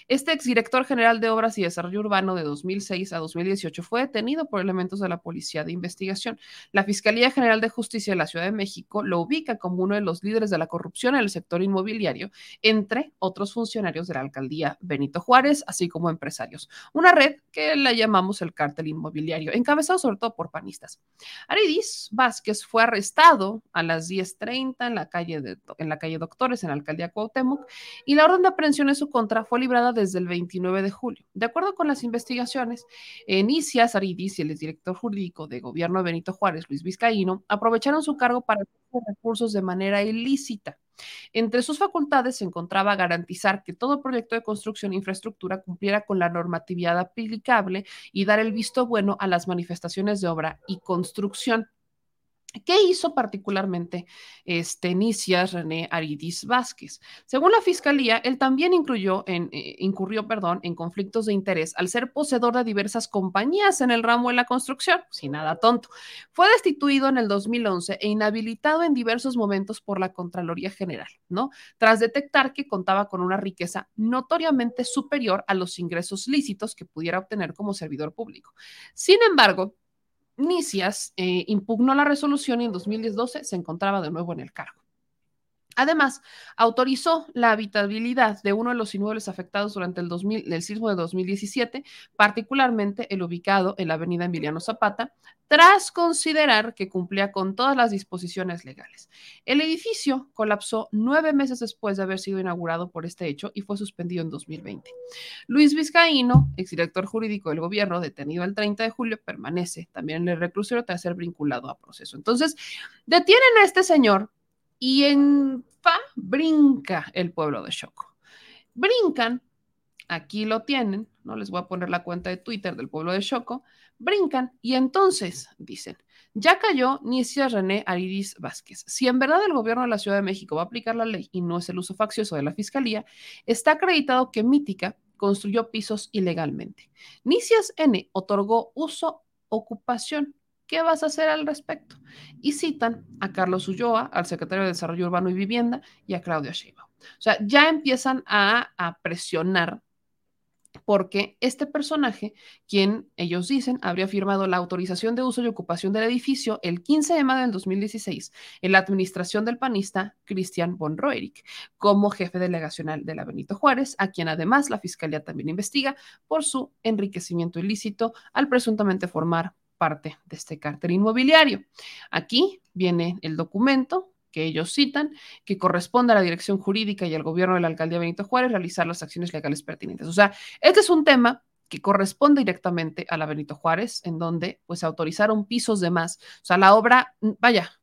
Este exdirector general de Obras y Desarrollo Urbano de 2006 a 2018 fue detenido por elementos de la Policía de Investigación. La Fiscalía General de Justicia de la Ciudad de México lo ubica como uno de los líderes de la corrupción en el sector inmobiliario, entre otros funcionarios de la alcaldía Benito Juárez, así como empresarios. Una red que la llamamos el cártel inmobiliario, encabezado sobre todo por panistas. Aridis Vázquez fue arrestado a las 10 30 en la calle, de, en la calle Doctores, en la alcaldía Cuauhtémoc, y la orden de aprehensión en su contra fue librada desde el 29 de julio. De acuerdo con las investigaciones, Enicia Saridis y el director jurídico de gobierno de Benito Juárez, Luis Vizcaíno, aprovecharon su cargo para recursos de manera ilícita. Entre sus facultades se encontraba garantizar que todo proyecto de construcción e infraestructura cumpliera con la normatividad aplicable y dar el visto bueno a las manifestaciones de obra y construcción. ¿Qué hizo particularmente este Nicias René Aridis Vázquez? Según la fiscalía, él también eh, incurrió en conflictos de interés al ser poseedor de diversas compañías en el ramo de la construcción, sin nada tonto. Fue destituido en el 2011 e inhabilitado en diversos momentos por la Contraloría General, ¿no? Tras detectar que contaba con una riqueza notoriamente superior a los ingresos lícitos que pudiera obtener como servidor público. Sin embargo, Nicias eh, impugnó la resolución y en 2012 se encontraba de nuevo en el cargo. Además, autorizó la habitabilidad de uno de los inmuebles afectados durante el, 2000, sismo de 2017, particularmente el ubicado en la avenida Emiliano Zapata, tras considerar que cumplía con todas las disposiciones legales. El edificio colapsó nueve meses después de haber sido inaugurado por este hecho y fue suspendido en 2020. Luis Vizcaíno, exdirector jurídico del gobierno, detenido el 30 de julio, permanece también en el reclusorio tras ser vinculado a proceso. Entonces, detienen a este señor y en fa brinca el pueblo de Choco. Brincan, aquí lo tienen, no les voy a poner la cuenta de Twitter del pueblo de Choco, brincan y entonces dicen, ya cayó Nicia René Aridis Vázquez. Si en verdad el gobierno de la Ciudad de México va a aplicar la ley y no es el uso faccioso de la fiscalía, está acreditado que Mítica construyó pisos ilegalmente. Nicias N otorgó uso, ocupación ¿Qué vas a hacer al respecto? Y citan a Carlos Ulloa, al secretario de Desarrollo Urbano y Vivienda, y a Claudia Sheinbaum. O sea, ya empiezan a, a presionar porque este personaje, quien ellos dicen habría firmado la autorización de uso y ocupación del edificio el 15 de mayo del 2016 en la administración del panista Cristian von Roerich como jefe delegacional de la Benito Juárez, a quien además la fiscalía también investiga por su enriquecimiento ilícito al presuntamente formar parte de este cártel inmobiliario. Aquí viene el documento que ellos citan, que corresponde a la dirección jurídica y al gobierno de la alcaldía Benito Juárez realizar las acciones legales pertinentes. O sea, este es un tema que corresponde directamente a la Benito Juárez, en donde pues autorizaron pisos de más. O sea, la obra, vaya,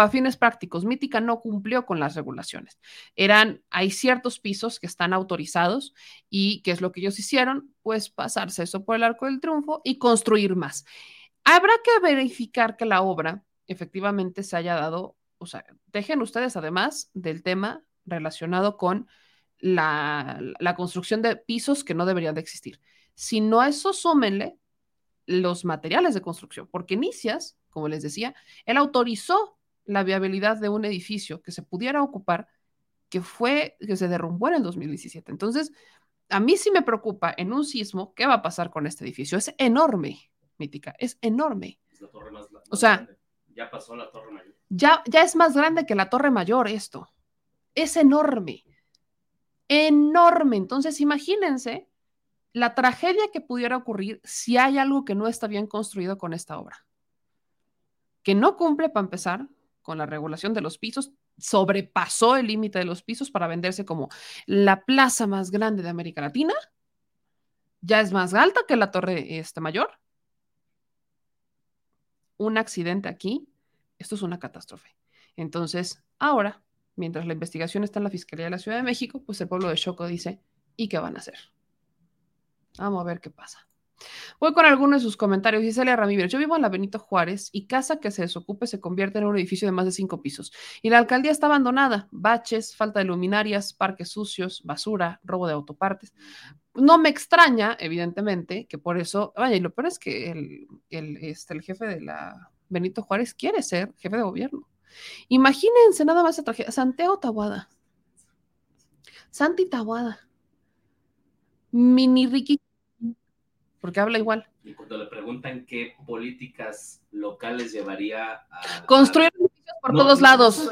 para fines prácticos, Mítica no cumplió con las regulaciones. Eran, hay ciertos pisos que están autorizados y ¿qué es lo que ellos hicieron? Pues pasarse eso por el arco del triunfo y construir más. Habrá que verificar que la obra efectivamente se haya dado, o sea, dejen ustedes además del tema relacionado con la, construcción de pisos que no deberían de existir. Si no eso, súmenle los materiales de construcción, porque Nicias, como les decía, él autorizó la viabilidad de un edificio que se pudiera ocupar, que fue, que se derrumbó en el 2017. Entonces, a mí sí me preocupa en un sismo, ¿qué va a pasar con este edificio? Es enorme mítica, es enorme. o sea, Ya pasó la Torre Mayor. Ya, ya es más grande que la Torre Mayor esto. Es enorme. Enorme. Entonces, imagínense la tragedia que pudiera ocurrir si hay algo que no está bien construido con esta obra. Que no cumple, para empezar, con la regulación de los pisos, sobrepasó el límite de los pisos para venderse como la plaza más grande de América Latina. Ya es más alta que la Torre este, Mayor. Un accidente aquí, esto es una catástrofe. Entonces, ahora, mientras la investigación está en la Fiscalía de la Ciudad de México, pues el pueblo de Choco dice, ¿y qué van a hacer? Vamos a ver qué pasa. Voy con algunos de sus comentarios. Celia Ramírez, yo vivo en la Benito Juárez y casa que se desocupe se convierte en un edificio de más de cinco pisos. Y la alcaldía está abandonada. Baches, falta de luminarias, parques sucios, basura, robo de autopartes. No me extraña, evidentemente, que por eso, vaya, y lo peor es que el, el, este, el jefe de la Benito Juárez quiere ser jefe de gobierno. Imagínense nada más esa tragedia. Santiago Tabuada. Santi Tabuada. Mini Ricky porque habla igual. Y cuando le preguntan qué políticas locales llevaría a... Construir edificios por todos lados.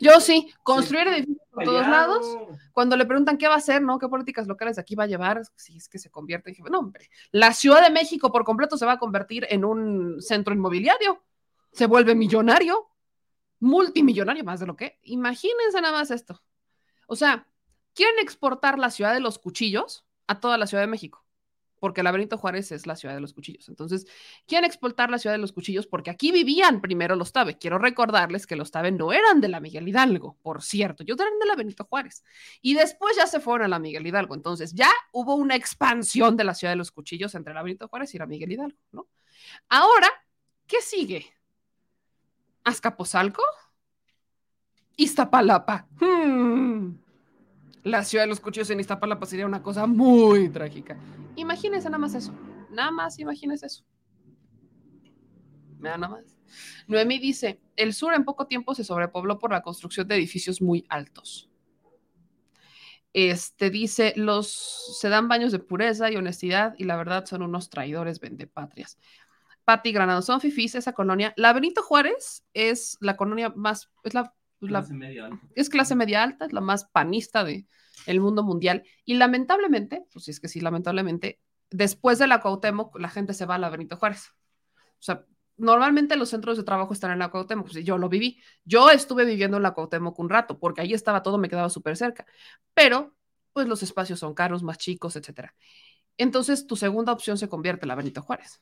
Yo sí, construir edificios por todos lados. Cuando le preguntan qué va a hacer, ¿no? ¿Qué políticas locales aquí va a llevar? Si es que se convierte en... No, hombre, la Ciudad de México por completo se va a convertir en un centro inmobiliario. Se vuelve millonario, multimillonario más de lo que. Imagínense nada más esto. O sea, quieren exportar la ciudad de los cuchillos a toda la Ciudad de México porque la Benito Juárez es la ciudad de los cuchillos. Entonces, quieren explotar la ciudad de los cuchillos porque aquí vivían primero los Tabe. Quiero recordarles que los Tabe no eran de la Miguel Hidalgo, por cierto, ellos eran de la Benito Juárez. Y después ya se fueron a la Miguel Hidalgo. Entonces, ya hubo una expansión de la ciudad de los cuchillos entre la Benito Juárez y la Miguel Hidalgo, ¿no? Ahora, ¿qué sigue? ¿Azcapotzalco? Iztapalapa. Hmm la ciudad de los cuchillos en Iztapalapa sería una cosa muy trágica. Imagínense nada más eso. Nada más imagínense eso. Nada más. Noemí dice, el sur en poco tiempo se sobrepobló por la construcción de edificios muy altos. Este dice, los se dan baños de pureza y honestidad y la verdad son unos traidores vendepatrias. Pati Granado, son fifís, esa colonia. La Benito Juárez es la colonia más, es la pues, es clase media alta, es la más panista del el mundo mundial. Y lamentablemente, pues es que sí, lamentablemente, después de la Cuauhtémoc, la gente se va a la Benito Juárez. O sea, normalmente los centros de trabajo están en la Cuauhtémoc, pues yo lo viví. Yo estuve viviendo en la Cuauhtémoc un rato, porque ahí estaba todo, me quedaba súper cerca. Pero, pues los espacios son caros, más chicos, etcétera. Entonces, tu segunda opción se convierte en la Benito Juárez.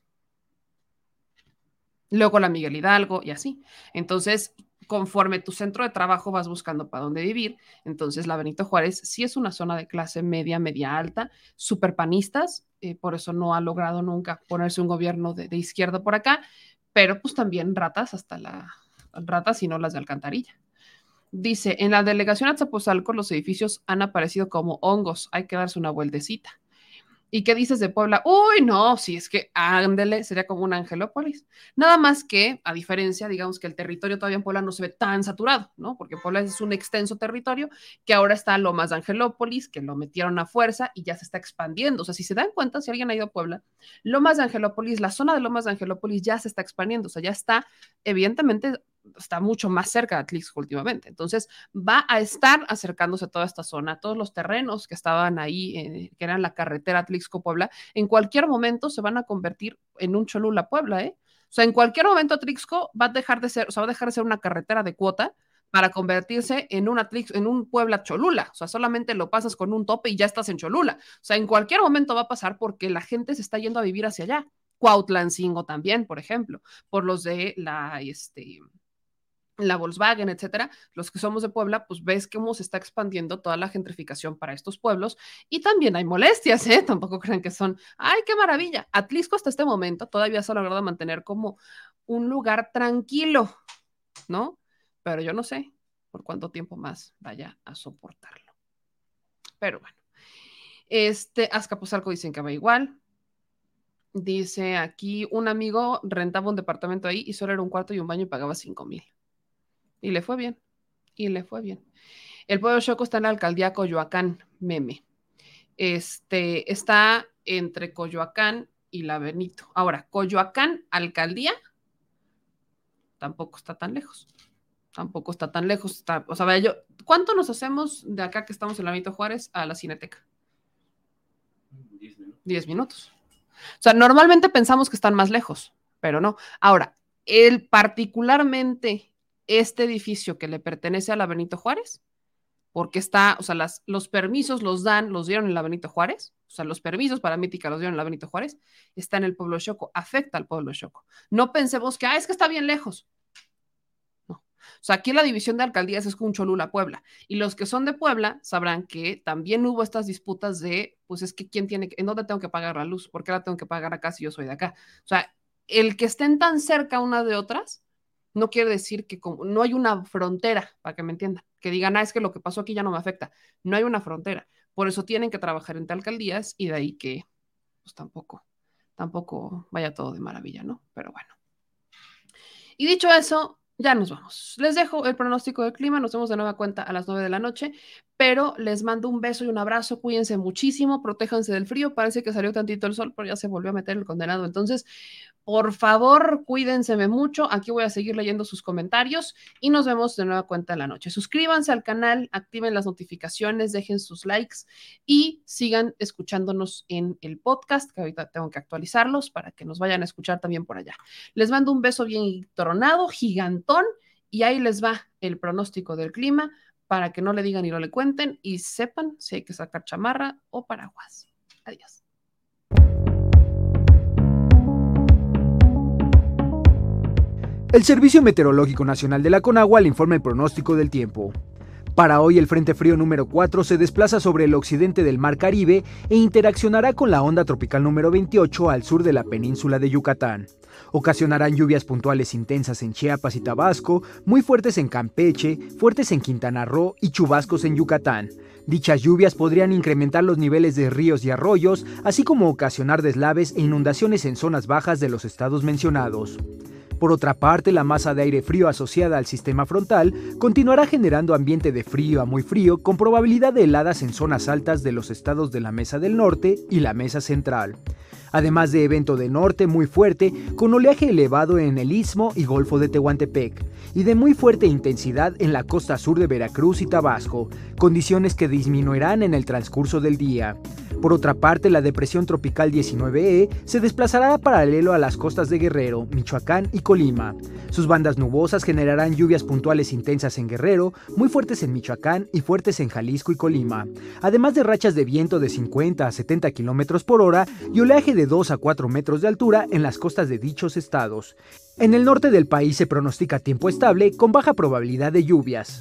Luego la Miguel Hidalgo y así. Entonces, conforme tu centro de trabajo vas buscando para dónde vivir. Entonces, la Benito Juárez sí es una zona de clase media, media alta, super panistas, eh, por eso no ha logrado nunca ponerse un gobierno de, izquierda por acá, pero pues también ratas hasta la ratas y no las de alcantarilla. Dice, en la delegación Azapozalco los edificios han aparecido como hongos, hay que darse una vueltecita. ¿Y qué dices de Puebla? Uy, no, si es que ándele, sería como un Angelópolis. Nada más que, a diferencia, digamos que el territorio todavía en Puebla no se ve tan saturado, ¿no? Porque Puebla es un extenso territorio que ahora está lo más de Angelópolis, que lo metieron a fuerza y ya se está expandiendo. O sea, si se dan cuenta, si alguien ha ido a Puebla, Lomas de Angelópolis, la zona de Lomas de Angelópolis ya se está expandiendo, o sea, ya está, evidentemente, está mucho más cerca de Atlixco últimamente. Entonces, va a estar acercándose a toda esta zona, todos los terrenos que estaban ahí, eh, que eran la carretera Atlixco-Puebla, en cualquier momento se van a convertir en un Cholula-Puebla, ¿eh? O sea, en cualquier momento Atlixco va a dejar de ser, o sea, va a dejar de ser una carretera de cuota para convertirse en un, en un Puebla Cholula. O sea, solamente lo pasas con un tope y ya estás en Cholula. O sea, en cualquier momento va a pasar porque la gente se está yendo a vivir hacia allá. Cuautlancingo también, por ejemplo, por los de la, este, la Volkswagen, etcétera, los que somos de Puebla, pues ves cómo se está expandiendo toda la gentrificación para estos pueblos y también hay molestias, ¿eh? Tampoco crean que son, ay, qué maravilla. Atlisco hasta este momento todavía se ha logrado mantener como un lugar tranquilo, ¿no? Pero yo no sé por cuánto tiempo más vaya a soportarlo. Pero bueno, este Azcapotzalco dicen que va igual. Dice aquí un amigo rentaba un departamento ahí y solo era un cuarto y un baño y pagaba cinco mil. Y le fue bien. Y le fue bien. El pueblo Choco está en la alcaldía Coyoacán, meme. Este está entre Coyoacán y la Benito. Ahora, Coyoacán, alcaldía, tampoco está tan lejos. Tampoco está tan lejos. Está, o sea, vaya yo, ¿cuánto nos hacemos de acá que estamos en la Benito Juárez a la Cineteca? Diez minutos. O sea, normalmente pensamos que están más lejos, pero no. Ahora, el particularmente este edificio que le pertenece a la Benito Juárez, porque está, o sea, los permisos los dan, los dieron en la Benito Juárez, o sea, los permisos para Mítica los dieron en la Benito Juárez, está en el pueblo Choco, afecta al pueblo Choco. No pensemos que, ah, es que está bien lejos. No. O sea, aquí la división de alcaldías es con Cholula, Puebla. Y los que son de Puebla sabrán que también hubo estas disputas de, pues es que quién tiene, en dónde tengo que pagar la luz, por qué la tengo que pagar acá si yo soy de acá. O sea, el que estén tan cerca una de otras, no quiere decir que como, no hay una frontera, para que me entiendan, que digan, ah, es que lo que pasó aquí ya no me afecta. No hay una frontera. Por eso tienen que trabajar entre alcaldías y de ahí que, pues tampoco, tampoco vaya todo de maravilla, ¿no? Pero bueno. Y dicho eso, ya nos vamos. Les dejo el pronóstico del clima, nos vemos de nueva cuenta a las 9 de la noche, pero les mando un beso y un abrazo, cuídense muchísimo, protéjanse del frío, parece que salió tantito el sol, pero ya se volvió a meter el condenado, entonces, por favor, cuídense mucho, aquí voy a seguir leyendo sus comentarios y nos vemos de nueva cuenta en la noche. Suscríbanse al canal, activen las notificaciones, dejen sus likes y sigan escuchándonos en el podcast, que ahorita tengo que actualizarlos para que nos vayan a escuchar también por allá. Les mando un beso bien tronado, gigantón, y ahí les va el pronóstico del clima para que no le digan y no le cuenten y sepan si hay que sacar chamarra o paraguas. Adiós. El Servicio Meteorológico Nacional de la Conagua le informa el pronóstico del tiempo. Para hoy el Frente Frío número 4 se desplaza sobre el occidente del Mar Caribe e interaccionará con la onda tropical número 28 al sur de la península de Yucatán. Ocasionarán lluvias puntuales intensas en Chiapas y Tabasco, muy fuertes en Campeche, fuertes en Quintana Roo y chubascos en Yucatán. Dichas lluvias podrían incrementar los niveles de ríos y arroyos, así como ocasionar deslaves e inundaciones en zonas bajas de los estados mencionados. Por otra parte, la masa de aire frío asociada al sistema frontal continuará generando ambiente de frío a muy frío con probabilidad de heladas en zonas altas de los estados de la Mesa del Norte y la Mesa Central además de evento de norte muy fuerte con oleaje elevado en el istmo y golfo de Tehuantepec, y de muy fuerte intensidad en la costa sur de Veracruz y Tabasco, condiciones que disminuirán en el transcurso del día. Por otra parte, la depresión tropical 19E se desplazará paralelo a las costas de Guerrero, Michoacán y Colima. Sus bandas nubosas generarán lluvias puntuales intensas en Guerrero, muy fuertes en Michoacán y fuertes en Jalisco y Colima, además de rachas de viento de 50 a 70 km por hora y oleaje de 2 a 4 metros de altura en las costas de dichos estados. En el norte del país se pronostica tiempo estable con baja probabilidad de lluvias.